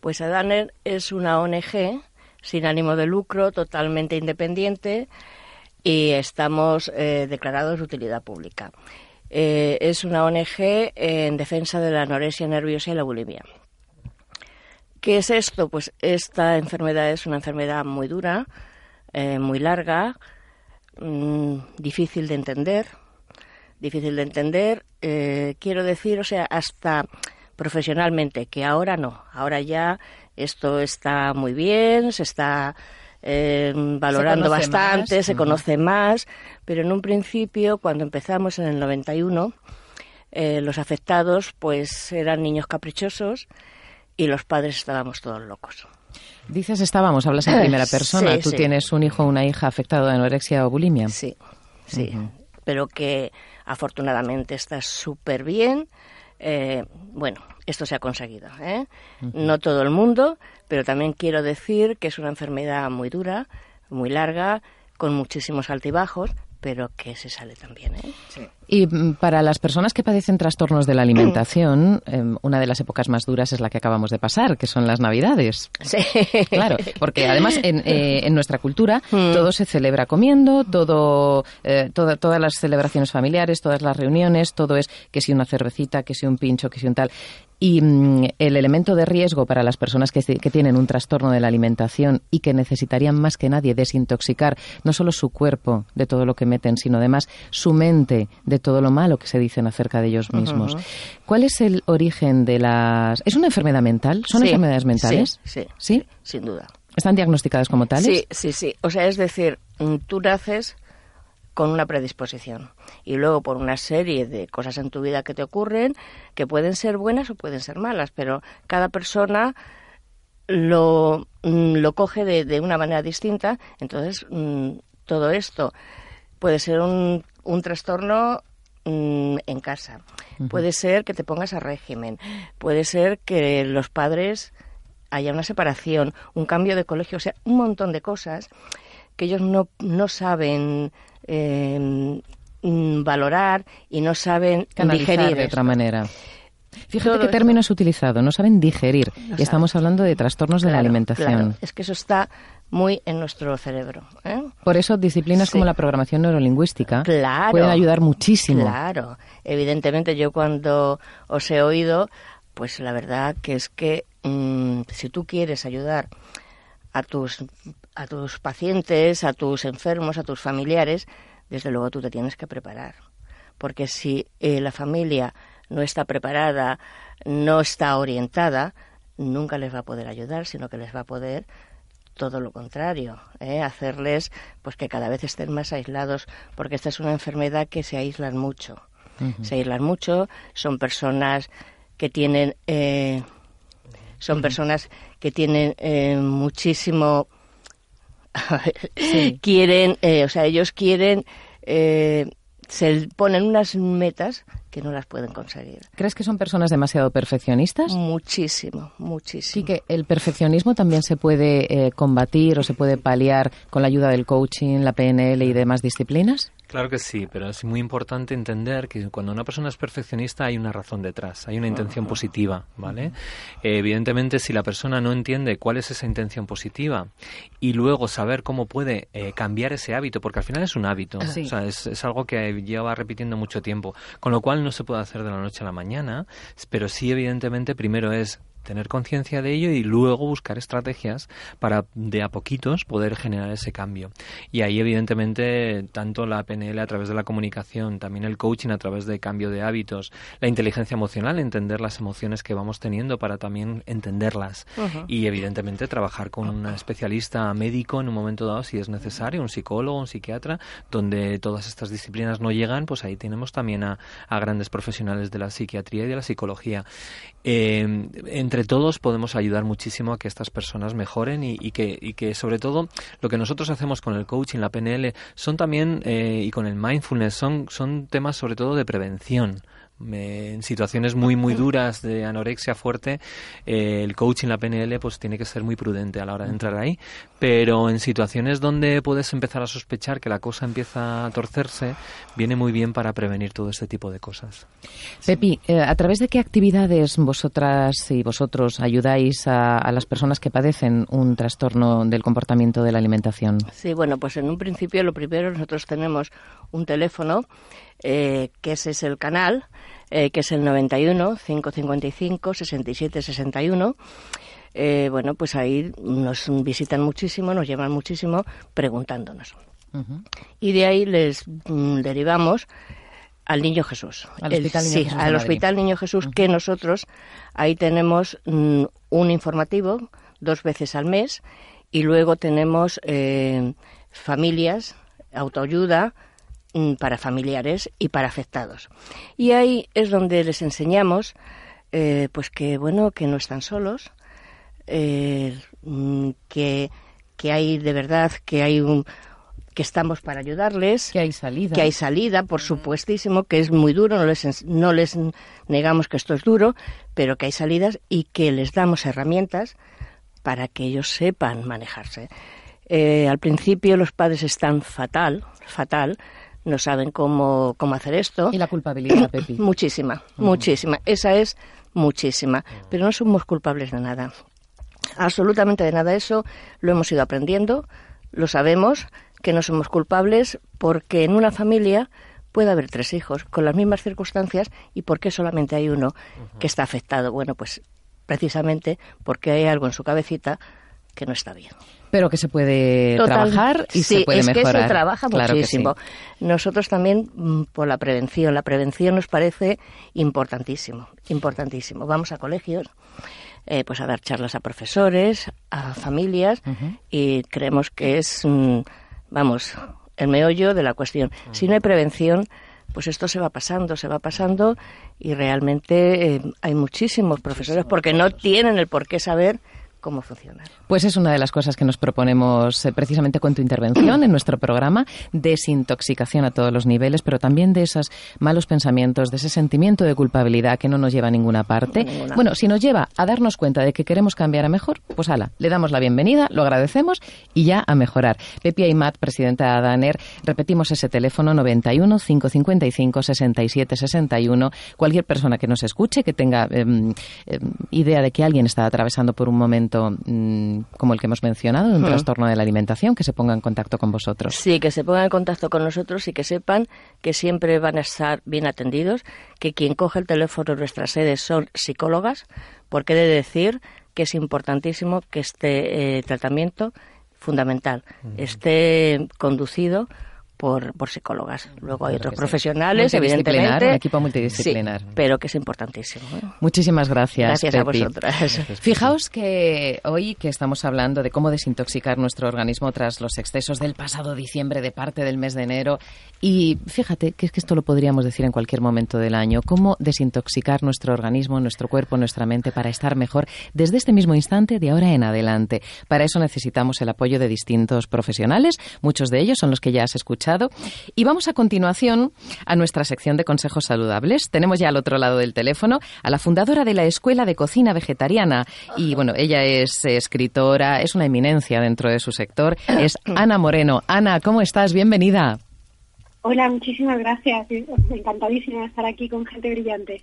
Pues Adaner es una ONG sin ánimo de lucro, totalmente independiente y estamos eh, declarados de utilidad pública. Eh, es una ONG en defensa de la anorexia nerviosa y la bulimia. ¿Qué es esto? Pues esta enfermedad es una enfermedad muy dura, eh, muy larga, mm, difícil de entender, difícil de entender, eh, quiero decir, o sea, hasta profesionalmente, que ahora no, ahora ya esto está muy bien, se está eh, valorando bastante, se conoce más, pero en un principio, cuando empezamos en el 91, eh, los afectados pues eran niños caprichosos y los padres estábamos todos locos. Dices estábamos, hablas en primera persona. Tú tienes un hijo o una hija afectado de anorexia o bulimia. Sí, sí. Pero que afortunadamente está súper bien. Eh, bueno, esto se ha conseguido. ¿eh? No todo el mundo, pero también quiero decir que es una enfermedad muy dura, muy larga, con muchísimos altibajos, pero que se sale también. ¿eh? Y mm, para las personas que padecen trastornos de la alimentación, em, una de las épocas más duras es la que acabamos de pasar, que son las Navidades. Sí. Claro, porque además en, eh, en nuestra cultura mm. todo se celebra comiendo, todo, eh, todas las celebraciones familiares, todas las reuniones, todo es que si una cervecita, que si un pincho, que si un tal. Y mm, el elemento de riesgo para las personas que, tienen un trastorno de la alimentación y que necesitarían más que nadie desintoxicar no solo su cuerpo de todo lo que meten, sino además su mente de todo lo malo que se dicen acerca de ellos mismos. ¿Cuál es el origen de las... ¿Es una enfermedad mental? ¿Son enfermedades mentales? Sí, sí, sin duda. ¿Están diagnosticadas como tales? Sí, sí, sí. O sea, es decir, mm, tú naces con una predisposición. Y luego por una serie de cosas en tu vida que te ocurren, que pueden ser buenas o pueden ser malas, pero cada persona lo, mm, lo coge de, una manera distinta. Entonces, mm, todo esto puede ser un, un trastorno mm, en casa. Puede ser que te pongas a régimen. Puede ser que los padres haya una separación, un cambio de colegio, o sea, un montón de cosas que ellos no, no saben eh, valorar y no saben digerir de otra manera. Fíjate qué término es utilizado, no saben digerir. y estamos hablando de trastornos de la alimentación. Es que eso está muy en nuestro cerebro. ¿eh? Por eso disciplinas como la programación neurolingüística pueden ayudar muchísimo. Claro, evidentemente yo cuando os he oído, pues la verdad que es que mm, si tú quieres ayudar a tus, a tus pacientes, a tus enfermos, a tus familiares, desde luego tú te tienes que preparar. Porque si eh, la familia no está preparada, no está orientada, nunca les va a poder ayudar, sino que les va a poder todo lo contrario, ¿eh? hacerles pues que cada vez estén más aislados, porque esta es una enfermedad que se aíslan mucho. Se aíslan mucho, son personas que tienen eh, son personas que tienen eh, muchísimo quieren eh, o sea ellos quieren eh, se ponen unas metas que no las pueden conseguir. ¿Crees que son personas demasiado perfeccionistas? Muchísimo, muchísimo. Sí, que el perfeccionismo también se puede combatir o se puede paliar con la ayuda del coaching, la PNL y demás disciplinas. Claro que sí, pero es muy importante entender que cuando una persona es perfeccionista hay una razón detrás, hay una intención positiva, ¿vale? evidentemente, si la persona no entiende cuál es esa intención positiva y luego saber cómo puede eh, cambiar ese hábito, porque al final es un hábito, o sea, es, es, algo que lleva repitiendo mucho tiempo, con lo cual no se puede hacer de la noche a la mañana, pero sí, evidentemente, primero es tener conciencia de ello y luego buscar estrategias para de a poquitos poder generar ese cambio. Y ahí evidentemente tanto la PNL a través de la comunicación, también el coaching a través de cambio de hábitos, la inteligencia emocional, entender las emociones que vamos teniendo para también entenderlas y evidentemente trabajar con un especialista médico en un momento dado si es necesario, un psicólogo, un psiquiatra, donde todas estas disciplinas no llegan, pues ahí tenemos también a, grandes profesionales de la psiquiatría y de la psicología. Eh, entre todos podemos ayudar muchísimo a que estas personas mejoren y, que, y que, sobre todo, lo que nosotros hacemos con el coaching, la PNL, son también, eh, y con el mindfulness, son, son temas sobre todo de prevención en situaciones muy muy duras de anorexia fuerte eh, el coaching la PNL pues tiene que ser muy prudente a la hora de entrar ahí. Pero en situaciones donde puedes empezar a sospechar que la cosa empieza a torcerse viene muy bien para prevenir todo este tipo de cosas. Pepi eh, a través de qué actividades vosotras y vosotros ayudáis a, a, las personas que padecen un trastorno del comportamiento de la alimentación sí bueno pues en un principio lo primero nosotros tenemos un teléfono eh, que ese es el canal, eh, que es el 91 555 67 61. eh, bueno, pues ahí nos visitan muchísimo, nos llevan muchísimo preguntándonos. Y de ahí les mm, derivamos al Niño Jesús. Al Hospital Niño sí, Jesús. al Hospital Niño Jesús, que nosotros ahí tenemos mm, un informativo dos veces al mes y luego tenemos eh, familias, autoayuda para familiares y para afectados. Y ahí es donde les enseñamos eh, pues que bueno que no están solos, eh, mm, que, que hay de verdad que hay un que estamos para ayudarles, Que hay salida. que hay salida, por supuestísimo, que es muy duro, no les, no les negamos que esto es duro, pero que hay salidas y que les damos herramientas para que ellos sepan manejarse. Eh, al principio los padres están fatal, fatal, no saben cómo, cómo hacer esto. Y la culpabilidad, Pepi. Muchísima, muchísima. Esa es muchísima. Pero no somos culpables de nada. Absolutamente de nada. Eso lo hemos ido aprendiendo, lo sabemos, que no somos culpables porque en una familia puede haber tres hijos con las mismas circunstancias y por qué solamente hay uno que está afectado. Bueno, pues precisamente porque hay algo en su cabecita que no está bien. Pero que se puede Total. trabajar y sí, se puede es mejorar. que se trabaja Claro muchísimo. sí. Nosotros también mm, por la prevención. La prevención nos parece importantísimo, importantísimo. Vamos a colegios, eh, pues a dar charlas a profesores, a familias y creemos que es, mm, vamos, el meollo de la cuestión. Si no hay prevención, pues esto se va pasando, se va pasando y realmente eh, hay muchísimos profesores porque no tienen el por qué saber cómo funcionar. Pues es una de las cosas que nos proponemos eh, precisamente con tu intervención en nuestro programa, desintoxicación a todos los niveles, pero también de esos malos pensamientos, de ese sentimiento de culpabilidad que no nos lleva a ninguna parte. Ninguna. Bueno, si nos lleva a darnos cuenta de que queremos cambiar a mejor, pues ala, le damos la bienvenida, lo agradecemos y ya a mejorar. Pepi Aymat, presidenta de ADANER, repetimos ese teléfono 91 555 67 61. Cualquier persona que nos escuche, que tenga em, em, idea de que alguien está atravesando por un momento mm, como el que hemos mencionado, de un Hmm. trastorno de la alimentación, que se ponga en contacto con vosotros. Sí, que se pongan en contacto con nosotros y que sepan que siempre van a estar bien atendidos, que quien coge el teléfono en nuestras sedes son psicólogas, porque he de decir que es importantísimo que este eh, tratamiento fundamental esté conducido por, por psicólogas. Luego hay otros profesionales, evidentemente. un equipo multidisciplinar. Sí, pero que es importantísimo. ¿eh? Muchísimas gracias. Gracias a Pepi. vosotras. Fijaos que hoy que estamos hablando de cómo desintoxicar nuestro organismo tras los excesos del pasado diciembre, de parte del mes de enero, y fíjate que es que esto lo podríamos decir en cualquier momento del año, cómo desintoxicar nuestro organismo, nuestro cuerpo, nuestra mente para estar mejor desde este mismo instante de ahora en adelante. Para eso necesitamos el apoyo de distintos profesionales, muchos de ellos son los que ya has escuchado, y vamos a continuación a nuestra sección de consejos saludables. Tenemos ya al otro lado del teléfono a la fundadora de la Escuela de Cocina Vegetariana. Y bueno, ella es escritora, es una eminencia dentro de su sector. Es Ana Moreno. Ana, ¿cómo estás? Bienvenida. Hola, muchísimas gracias. Encantadísima de estar aquí con gente brillante.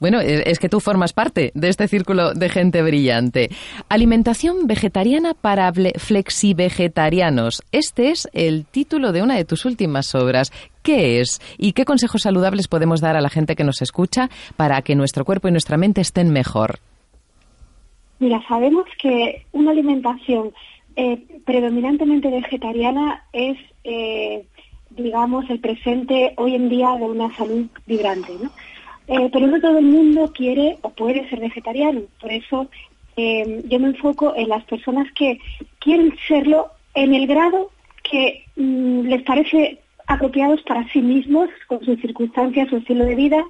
Bueno, eh, es que tú formas parte de este círculo de gente brillante. Alimentación vegetariana para flexivegetarianos. Este es el título de una de tus últimas obras. ¿Qué es? ¿Y qué consejos saludables podemos dar a la gente que nos escucha para que nuestro cuerpo y nuestra mente estén mejor? Mira, sabemos que una alimentación eh, predominantemente vegetariana es, eh, digamos, el presente hoy en día de una salud vibrante, ¿no? Eh, pero no todo el mundo quiere o puede ser vegetariano. Por eso eh, yo me enfoco en las personas que quieren serlo en el grado que mm, les parece apropiados para sí mismos, con sus circunstancias, su estilo de vida,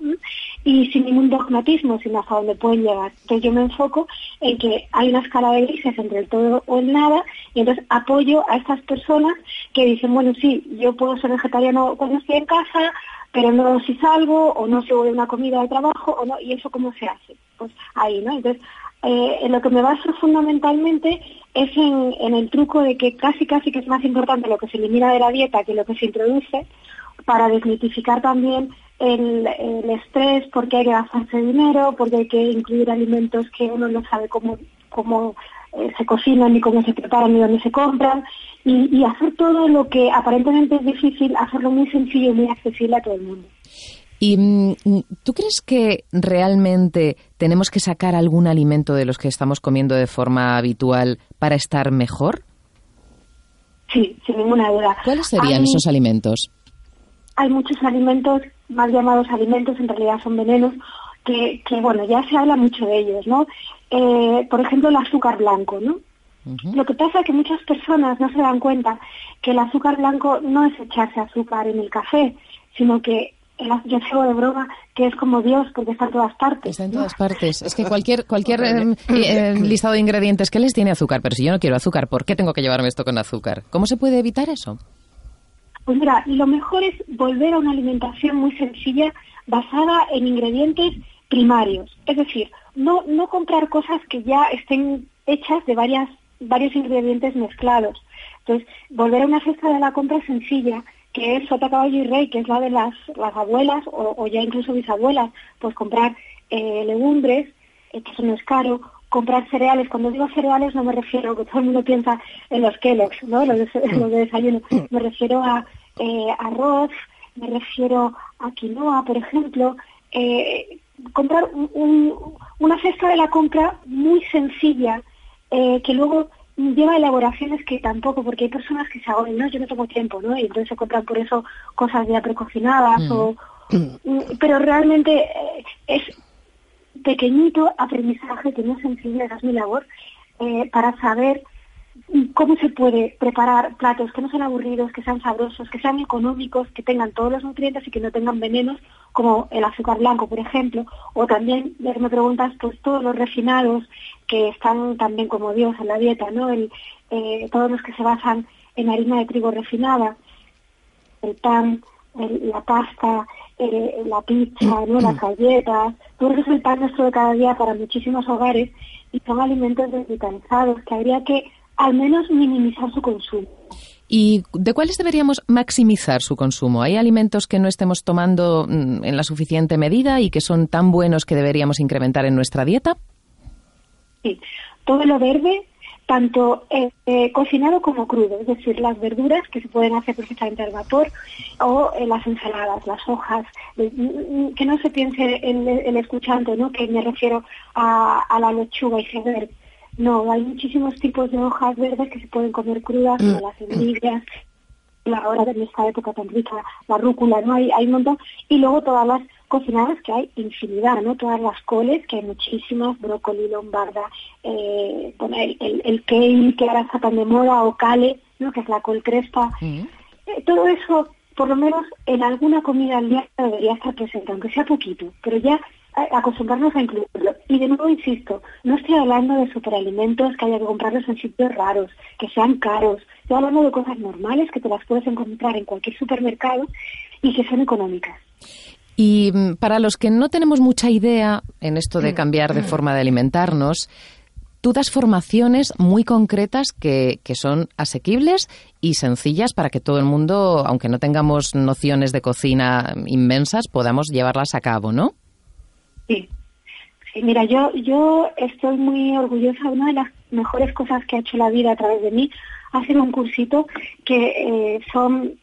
y sin ningún dogmatismo, sino hasta dónde pueden llegar. Entonces yo me enfoco en que hay una escala de grises entre el todo o el nada, y entonces apoyo a estas personas que dicen, bueno, sí, yo puedo ser vegetariano cuando estoy en casa, pero no si salgo, o no si voy a una comida de trabajo, o no, y eso cómo se hace. Pues ahí, ¿no? Entonces, eh, en lo que me baso fundamentalmente es en, el truco de que casi casi que es más importante lo que se elimina de la dieta que lo que se introduce para desmitificar también el, el estrés, porque hay que gastarse dinero, porque hay que incluir alimentos que uno no sabe cómo, cómo eh, se cocinan, ni cómo se preparan, ni dónde se compran, y, y hacer todo lo que aparentemente es difícil, hacerlo muy sencillo y muy accesible a todo el mundo. ¿Y mm, tú crees que realmente tenemos que sacar algún alimento de los que estamos comiendo de forma habitual para estar mejor? Sí, sin ninguna duda. ¿Cuáles serían esos alimentos? Hay muchos alimentos, más llamados alimentos, en realidad son venenos, que, que bueno, ya se habla mucho de ellos, ¿no? Eh, por ejemplo, el azúcar blanco, ¿no? Lo que pasa es que muchas personas no se dan cuenta que el azúcar blanco no es echarse azúcar en el café, sino que yo sigo de broma que es como Dios porque está en todas partes. Está en todas partes. Es que cualquier cualquier em, eh, listado de ingredientes que les tiene azúcar, pero si yo no quiero azúcar, ¿por qué tengo que llevarme esto con azúcar? ¿Cómo se puede evitar eso? Pues mira, lo mejor es volver a una alimentación muy sencilla basada en ingredientes primarios. Es decir, no, no comprar cosas que ya estén hechas de varias, varios ingredientes mezclados. Entonces, volver a una cesta de la compra sencilla, que es sota, caballo y rey, que es la de las, las abuelas o, ya incluso bisabuelas, pues comprar eh, legumbres, eh, que eso no es caro, comprar cereales. Cuando digo cereales no me refiero, que todo el mundo piensa en los Kellogg's, ¿no? los, de, los de desayuno. Me refiero a eh, arroz, me refiero a quinoa, por ejemplo, eh, comprar una cesta de la compra muy sencilla eh, que luego lleva elaboraciones que tampoco, porque hay personas que se agobian, no, yo no tengo tiempo, ¿no? Y entonces se compran por eso cosas ya precocinadas mm. o... Mm, pero realmente eh, es pequeñito aprendizaje que no es sencillo, esa es mi labor, eh, para saber cómo se puede preparar platos que no sean aburridos, que sean sabrosos, que sean económicos, que tengan todos los nutrientes y que no tengan venenos, como el azúcar blanco, por ejemplo, o también, me preguntas, pues todos los refinados que están también como Dios en la dieta, ¿no? El, eh, todos los que se basan en harina de trigo refinada, el pan, la pasta, eh, la pizza, ¿no? las galletas, todo eso es el pan nuestro de cada día para muchísimos hogares y son alimentos desvitalizados que habría que al menos minimizar su consumo. ¿Y de cuáles deberíamos maximizar su consumo? ¿Hay alimentos que no estemos tomando mm, en la suficiente medida y que son tan buenos que deberíamos incrementar en nuestra dieta? Sí, todo lo verde, tanto eh, eh, cocinado como crudo, es decir, las verduras que se pueden hacer perfectamente al vapor o eh, las ensaladas, las hojas, mm, que no se piense el, el escuchante, ¿no? que me refiero a, a la lechuga y cebolla no, hay muchísimos tipos de hojas verdes que se pueden comer crudas, como las semillas, la hora de esta época tan rica, la rúcula, ¿no? Hay, hay un montón. Y luego todas las cocinadas que hay infinidad, ¿no? Todas las coles, que hay muchísimas, brócoli, lombarda, eh, el, el, el kale que ahora está tan de moda, o cale, ¿no? Que es la col crespa. Eh, todo eso, por lo menos en alguna comida al día debería estar presente, aunque sea poquito, pero ya acostumbrarnos a incluirlo. Y de nuevo insisto, no estoy hablando de superalimentos que haya que comprarlos en sitios raros, que sean caros. Estoy hablando de cosas normales que te las puedes encontrar en cualquier supermercado y que son económicas. Y mm, para los que no tenemos mucha idea en esto de mm. cambiar de forma de alimentarnos, tú das formaciones muy concretas que, que, son asequibles y sencillas para que todo el mundo, aunque no tengamos nociones de cocina inmensas, podamos llevarlas a cabo, ¿no? Sí. mira, yo, yo estoy muy orgullosa. Una de las mejores cosas que ha hecho la vida a través de mí hacer un cursito que eh, son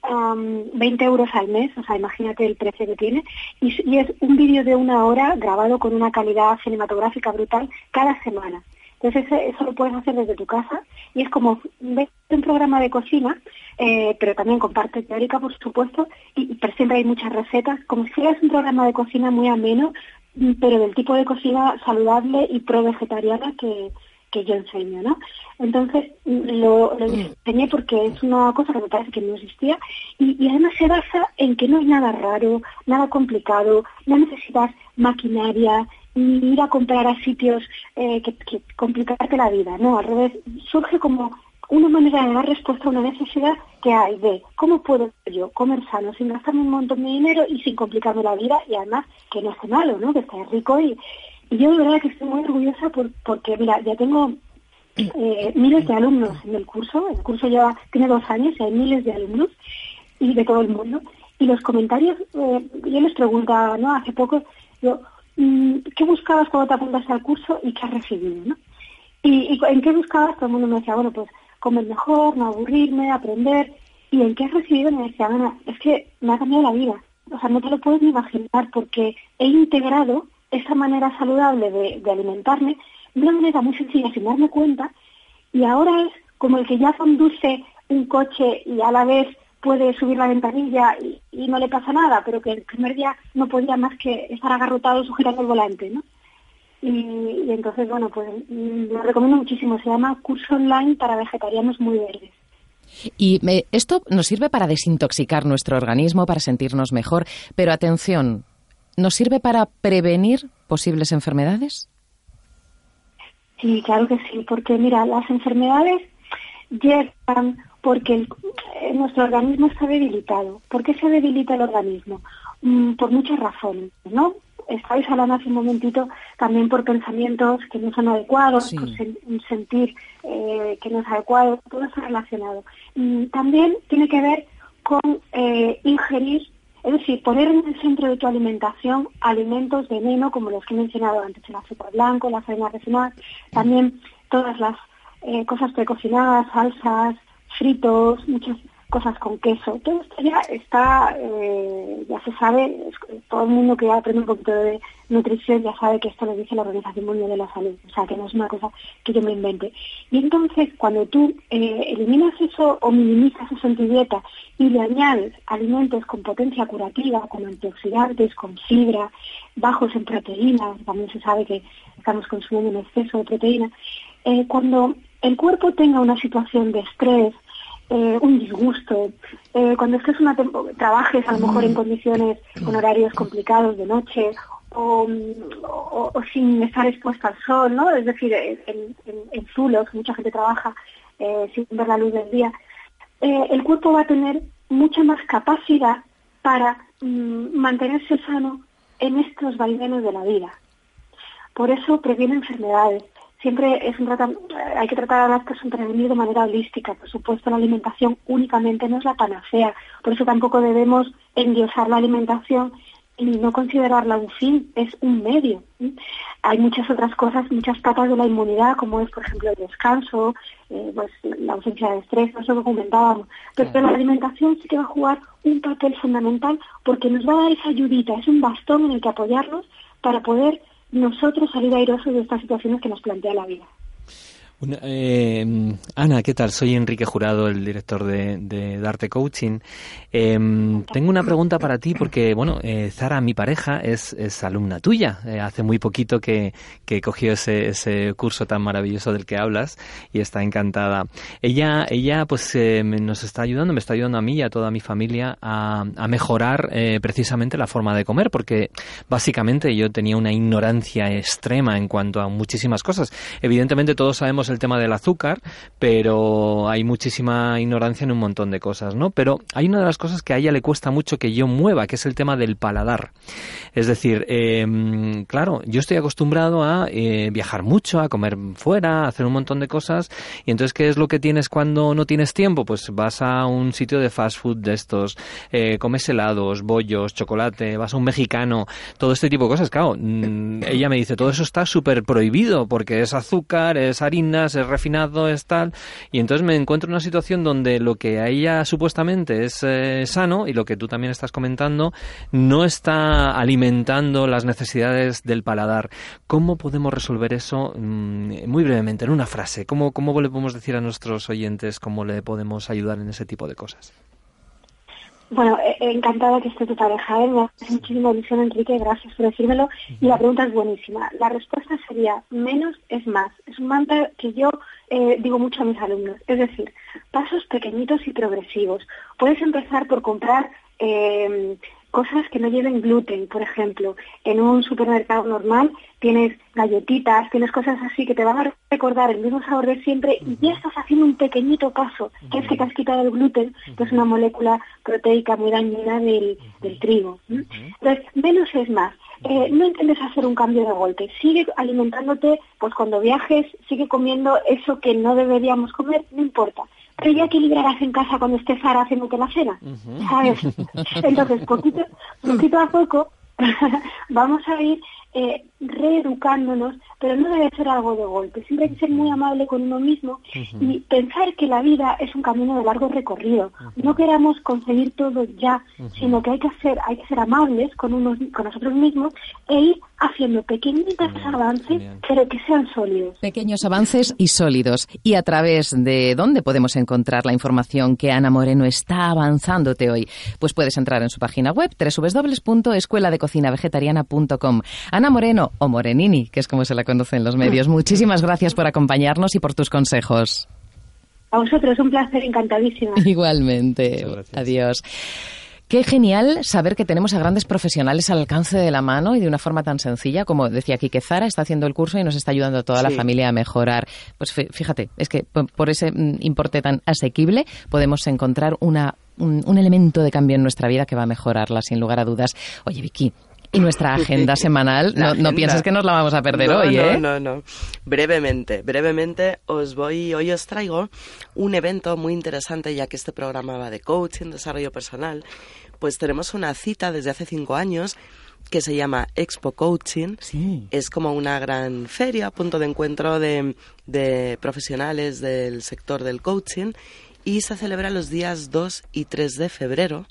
20 euros al mes, o sea, imagínate el precio que tiene, y, es un vídeo de una hora grabado con una calidad cinematográfica brutal cada semana. Entonces eso lo puedes hacer desde tu casa y es como un programa de cocina, eh, pero también con parte teórica, por supuesto, y, pero siempre hay muchas recetas, como si fueras un programa de cocina muy ameno, pero del tipo de cocina saludable y pro-vegetariana que, que yo enseño, ¿no? Entonces lo, lo, enseñé porque es una cosa que me parece que no existía y, además se basa en que no es nada raro, nada complicado, no necesitas maquinaria ni ir a comprar a sitios eh, que, que complicarte la vida, no, al revés, surge como una manera de dar respuesta a una necesidad que hay de cómo puedo yo comer sano sin gastarme un montón de dinero y sin complicarme la vida y además que no esté malo, ¿no? Que esté rico y, yo de verdad que estoy muy orgullosa porque, mira, ya tengo eh, miles de alumnos en el curso, el curso ya tiene dos años y hay miles de alumnos y de todo el mundo y los comentarios, eh, yo les preguntaba, ¿no? Hace poco, yo, mm, ¿qué buscabas cuando te apuntaste al curso y qué has recibido, ¿no? Y, y en qué buscabas, todo el mundo me decía, bueno, pues comer mejor, no aburrirme, aprender. ¿Y en qué has recibido? Me decía, Ana, es que me ha cambiado la vida. o sea, no te lo puedes ni imaginar porque he integrado esa manera saludable de, de alimentarme de una manera muy sencilla sin darme cuenta y ahora es como el que ya conduce un coche y a la vez puede subir la ventanilla y, no le pasa nada, pero que el primer día no podía más que estar agarrotado sujetando el volante, ¿no? Y, entonces, bueno, pues mm, lo recomiendo muchísimo. Se llama Curso Online para Vegetarianos Muy Verdes. Y esto nos sirve para desintoxicar nuestro organismo, para sentirnos mejor, pero atención, ¿nos sirve para prevenir posibles enfermedades? Sí, claro que sí, porque mira, las enfermedades llegan porque eh, nuestro organismo está debilitado. ¿Por qué se debilita el organismo? Mm, por muchas razones, ¿no? Estáis hablando hace un momentito también por pensamientos que no son adecuados, por un sentir eh, que no es adecuado, todo está relacionado. También tiene que ver con eh, ingerir, es decir, poner en el centro de tu alimentación alimentos de veneno como los que he mencionado antes, el azúcar blanco, la farina refinada, también todas las cosas precocinadas, salsas, fritos, muchas cosas con queso. Todo esto ya está, eh, ya se sabe, todo el mundo que aprende un poquito de nutrición ya sabe que esto lo dice la Organización Mundial de la Salud, o sea que no es una cosa que yo me invente. Y entonces cuando tú eh, eliminas eso o minimizas eso en tu dieta y le añades alimentos con potencia curativa, con antioxidantes, con fibra, bajos en proteínas, también se sabe que estamos consumiendo un exceso de proteína, eh, cuando el cuerpo tenga una situación de estrés, eh, un disgusto, eh, cuando estés una trabajes a lo mejor en condiciones con horarios complicados de noche o, sin estar expuesta al sol, ¿no? Es decir, en, en, zulos, mucha gente trabaja eh, sin ver la luz del día, el cuerpo va a tener mucha más capacidad para mm, mantenerse sano en estos vaivenes de la vida. Por eso previene enfermedades siempre es un hay que tratar a las personas de manera holística. Por supuesto, la alimentación únicamente no es la panacea. Por eso tampoco debemos endiosar la alimentación y no considerarla un fin, es un medio. Hay muchas otras cosas, muchas patas de la inmunidad, como es, por ejemplo, el descanso, eh, pues, la ausencia de estrés, eso lo comentábamos. Pero, pero la alimentación sí que va a jugar un papel fundamental porque nos va a dar esa ayudita, es un bastón en el que apoyarnos para poder nosotros salir airosos de estas situaciones que nos plantea la vida. Eh, Ana, ¿qué tal? Soy Enrique Jurado, el director de, Darte Coaching. Em, tengo una pregunta para ti porque, bueno, eh, Zara, mi pareja, es, alumna tuya. Eh, hace muy poquito que, que cogió ese, ese, curso tan maravilloso del que hablas y está encantada. Ella, ella pues nos está ayudando, me está ayudando a mí y a toda mi familia a, a mejorar precisamente la forma de comer porque básicamente yo tenía una ignorancia extrema en cuanto a muchísimas cosas. Evidentemente todos sabemos el tema del azúcar, pero hay muchísima ignorancia en un montón de cosas, ¿no? Pero hay una de las cosas que a ella le cuesta mucho que yo mueva, que es el tema del paladar. Es decir, em, claro, yo estoy acostumbrado a eh, viajar mucho, a comer fuera, a hacer un montón de cosas, y entonces, ¿qué es lo que tienes cuando no tienes tiempo? Pues vas a un sitio de fast food de estos, eh, comes helados, bollos, chocolate, vas a un mexicano, todo este tipo de cosas, claro. Mm, ella me dice, todo eso está súper prohibido porque es azúcar, es harina, es refinado, es tal. Y entonces me encuentro en una situación donde lo que a ella supuestamente es eh, sano y lo que tú también estás comentando no está alimentando las necesidades del paladar. ¿Cómo podemos resolver eso mm, muy brevemente, en una frase? ¿Cómo, ¿Cómo le podemos decir a nuestros oyentes cómo le podemos ayudar en ese tipo de cosas? Bueno, encantada que esté tu pareja. ¿eh? Me hace muchísima ilusión, Enrique. Gracias por decírmelo. Y la pregunta es buenísima. La respuesta sería, menos es más. Es un mantra que yo eh, digo mucho a mis alumnos. Es decir, pasos pequeñitos y progresivos. Puedes empezar por comprar eh, cosas que no lleven gluten, por ejemplo. En un supermercado normal tienes galletitas, tienes cosas así que te van a recordar el mismo sabor de siempre y ya estás haciendo un pequeñito paso, que es que te has quitado el gluten, que es una molécula proteica muy dañina del, trigo. Entonces, menos es más. Eh, no intentes hacer un cambio de golpe. Sigue alimentándote, pues cuando viajes, sigue comiendo eso que no deberíamos comer, no importa pero ya equilibrarás en casa cuando estés Sara haciéndote la cena, ¿sabes? Entonces, poquito, poquito a poco vamos a ir eh, reeducándonos, pero no debe ser algo de golpe. Siempre hay que ser muy amable con uno mismo y pensar que la vida es un camino de largo recorrido. No queramos conseguir todo ya, sino que hay que hacer, hay que ser amables con unos, con nosotros mismos e ir haciendo pequeñitos avances, pero que sean sólidos. Pequeños avances y sólidos. ¿Y a través de dónde podemos encontrar la información que Ana Moreno está avanzándote hoy? Pues puedes entrar en su página web www.escueladecocinavegetariana.com. Ana Moreno, o Morenini, que es como se la conoce en los medios, muchísimas gracias por acompañarnos y por tus consejos. A vosotros, un placer, encantadísima. Igualmente. Adiós. Qué genial saber que tenemos a grandes profesionales al alcance de la mano y de una forma tan sencilla, como decía aquí que Zara está haciendo el curso y nos está ayudando a toda la familia a mejorar. Pues fíjate, es que por ese mm, importe tan asequible podemos encontrar una, un, elemento de cambio en nuestra vida que va a mejorarla, sin lugar a dudas. Oye, Vicky, y nuestra agenda semanal, no, no, piensas que nos la vamos a perder hoy, ¿eh? No, no, no. Brevemente, brevemente os voy, hoy os traigo un evento muy interesante, ya que este programa va de coaching, desarrollo personal, pues tenemos una cita desde hace cinco años que se llama Expo Coaching. Es como una gran feria, punto de encuentro de, de, profesionales del sector del coaching y se celebra los días 2 y 3 de febrero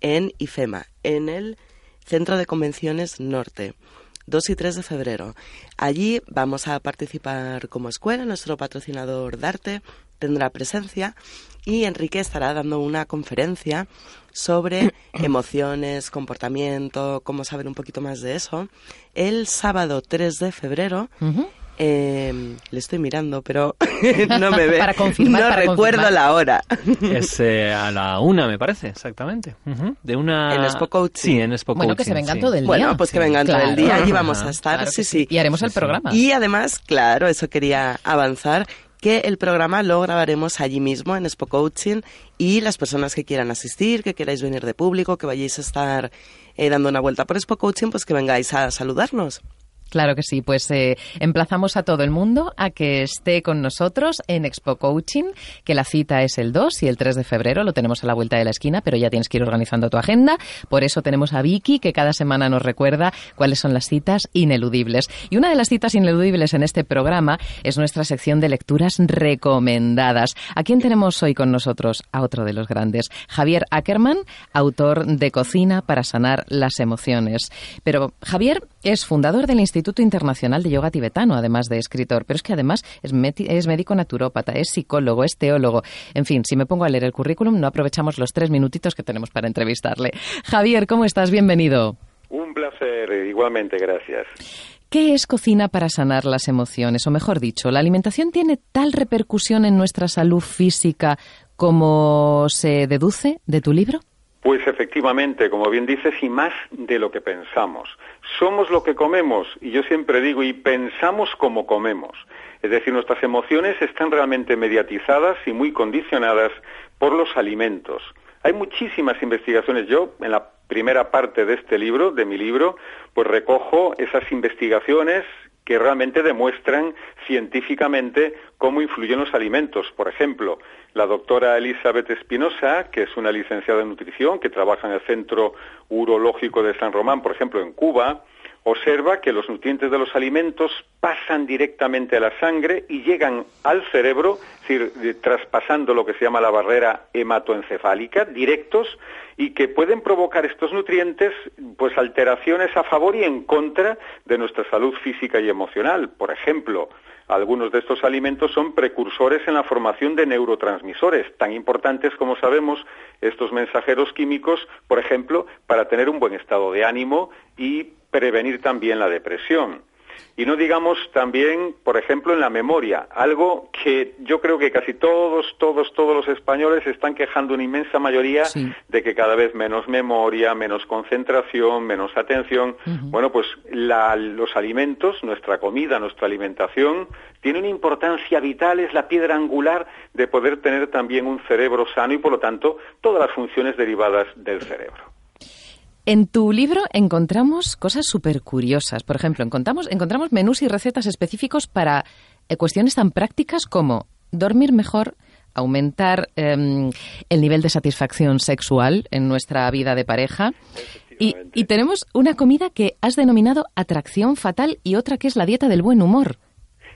en IFEMA, en el Centro de Convenciones Norte. 2 y 3 de febrero. Allí vamos a participar como escuela, nuestro patrocinador Darte tendrá presencia y Enrique estará dando una conferencia sobre emociones, comportamiento, cómo saber un poquito más de eso, el sábado 3 de febrero. Em, le estoy mirando, pero no me ve. para confirmar, no recuerdo la hora. es eh, a la una, me parece, exactamente. De una... En Expo Coaching. Sí, en Expo Bueno, que se vengan todo el día. Bueno, pues que vengan todo el día. Allí vamos a estar, sí, sí. Y haremos el programa. Y además, claro, eso quería avanzar, que el programa lo grabaremos allí mismo en Expo Coaching y las personas que quieran asistir, que queráis venir de público, que vayáis a estar eh, dando una vuelta por Expo Coaching, pues que vengáis a saludarnos. Claro que sí, pues eh, emplazamos a todo el mundo a que esté con nosotros en Expo Coaching, que la cita es el 2 y el 3 de febrero, lo tenemos a la vuelta de la esquina, pero ya tienes que ir organizando tu agenda. Por eso tenemos a Vicky, que cada semana nos recuerda cuáles son las citas ineludibles. Y una de las citas ineludibles en este programa es nuestra sección de lecturas recomendadas. ¿A quién tenemos hoy con nosotros? A otro de los grandes, Javier Ackerman, autor de Cocina para sanar las emociones. Pero Javier es fundador del Instituto Instituto Internacional de Yoga Tibetano, además de escritor, pero es que además es, es médico naturópata, es psicólogo, es teólogo. En fin, si me pongo a leer el currículum, no aprovechamos los tres minutitos que tenemos para entrevistarle. Javier, ¿cómo estás? Bienvenido. Un placer, igualmente, gracias. ¿Qué es cocina para sanar las emociones? O mejor dicho, ¿la alimentación tiene tal repercusión en nuestra salud física como se deduce de tu libro? Pues efectivamente, como bien dices, y más de lo que pensamos. Somos lo que comemos, y yo siempre digo, y pensamos como comemos. Es decir, nuestras emociones están realmente mediatizadas y muy condicionadas por los alimentos. Hay muchísimas investigaciones. Yo, en la primera parte de este libro, de mi libro, pues recojo esas investigaciones que realmente demuestran científicamente cómo influyen los alimentos. Por ejemplo, la doctora Elizabeth Espinosa, que es una licenciada en nutrición, que trabaja en el Centro Urológico de San Román, por ejemplo, en Cuba, observa que los nutrientes de los alimentos pasan directamente a la sangre y llegan al cerebro, es decir, traspasando lo que se llama la barrera hematoencefálica, directos, y que pueden provocar estos nutrientes pues alteraciones a favor y en contra de nuestra salud física y emocional. Por ejemplo, algunos de estos alimentos son precursores en la formación de neurotransmisores, tan importantes como sabemos estos mensajeros químicos, por ejemplo, para tener un buen estado de ánimo y prevenir también la depresión. Y no digamos también, por ejemplo, en la memoria, algo que yo creo que casi todos, todos, todos los españoles están quejando una inmensa mayoría de que cada vez menos memoria, menos concentración, menos atención. Bueno, pues los alimentos, nuestra comida, nuestra alimentación, tiene una importancia vital, es la piedra angular de poder tener también un cerebro sano y, por lo tanto, todas las funciones derivadas del cerebro. En tu libro encontramos cosas súper curiosas. Por ejemplo, encontramos, encontramos menús y recetas específicos para eh, cuestiones tan prácticas como dormir mejor, aumentar em, el nivel de satisfacción sexual en nuestra vida de pareja, Y, y tenemos una comida que has denominado atracción fatal y otra que es la dieta del buen humor.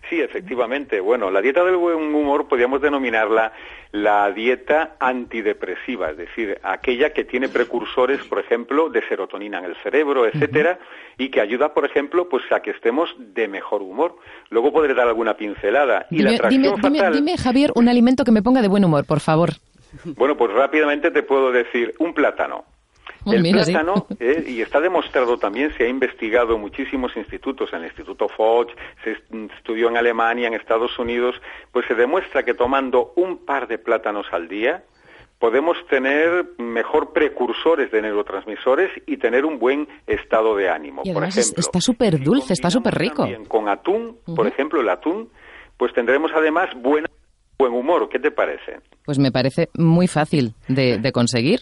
Sí, efectivamente. Bueno, la dieta del buen humor podríamos denominarla la dieta antidepresiva, es decir, aquella que tiene precursores, por ejemplo, de serotonina en el cerebro, etcétera, y que ayuda, por ejemplo, pues a que estemos de mejor humor. Luego podré dar alguna pincelada. Y Dime, la Javier, un alimento que me ponga de buen humor, por favor. Bueno, pues rápidamente te puedo decir un plátano. Uy, el mira, sí. plátano, eh, y está demostrado también, se ha investigado en muchísimos institutos, en el Instituto Foch, se est- estudió en Alemania, en Estados Unidos, pues se demuestra que tomando un par de plátanos al día podemos tener mejor precursores de neurotransmisores y tener un buen estado de ánimo. Y por ejemplo, está súper dulce, está súper rico. Con atún, por ejemplo, el atún, pues tendremos además buena- buen humor. ¿Qué te parece? Pues me parece muy fácil de, de conseguir.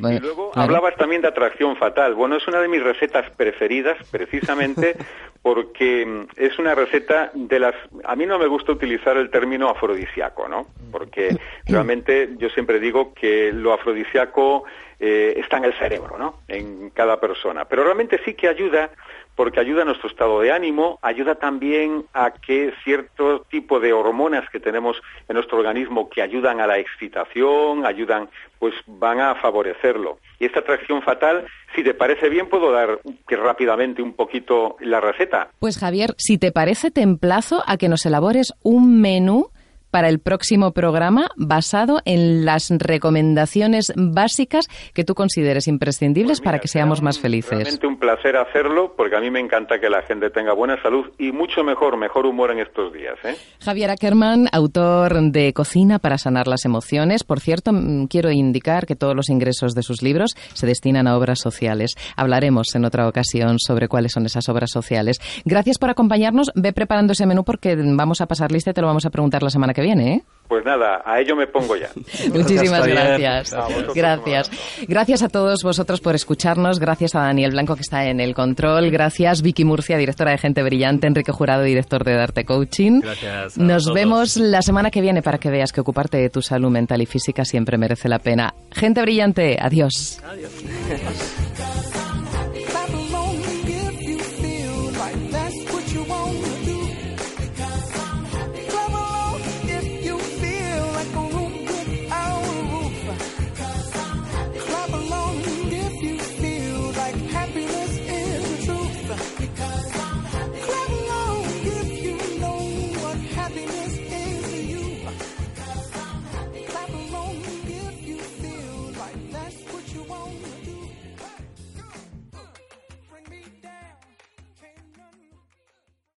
Pues, Y luego claro. hablabas también de atracción fatal. Bueno, es una de mis recetas preferidas precisamente porque mm, es una receta de las... A mí no me gusta utilizar el término afrodisíaco, ¿no? Porque realmente yo siempre digo que lo afrodisíaco eh, está en el cerebro, ¿no? En cada persona. Pero realmente sí que ayuda porque ayuda a nuestro estado de ánimo, ayuda también a que cierto tipo de hormonas que tenemos en nuestro organismo que ayudan a la excitación, ayudan, pues van a favorecerlo. Y esta atracción fatal, si te parece bien, puedo dar que rápidamente un poquito la receta. Pues Javier, si te parece, te emplazo a que nos elabores un menú para el próximo programa basado en las recomendaciones básicas que tú consideres imprescindibles Pues mira, para que seamos más felices. Realmente un placer hacerlo porque a mí me encanta que la gente tenga buena salud y mucho mejor, mejor humor en estos días. ¿eh? Javier Ackerman, autor de Cocina para sanar las emociones. Por cierto, mm, quiero indicar que todos los ingresos de sus libros se destinan a obras sociales. Hablaremos en otra ocasión sobre cuáles son esas obras sociales. Gracias por acompañarnos. Ve preparando ese menú porque vamos a pasar lista y te lo vamos a preguntar la semana que viene. ¿Eh? Pues nada, a ello me pongo ya. Muchísimas gracias. Gracias. Gracias a todos vosotros por escucharnos. Gracias a Daniel Blanco que está en el control. Gracias Vicky Murcia, directora de Gente Brillante. Enrique Jurado, director de Darte Coaching. Gracias a Nos todos. vemos la semana que viene para que veas que ocuparte de tu salud mental y física siempre merece la pena. Gente Brillante, adiós. Adiós.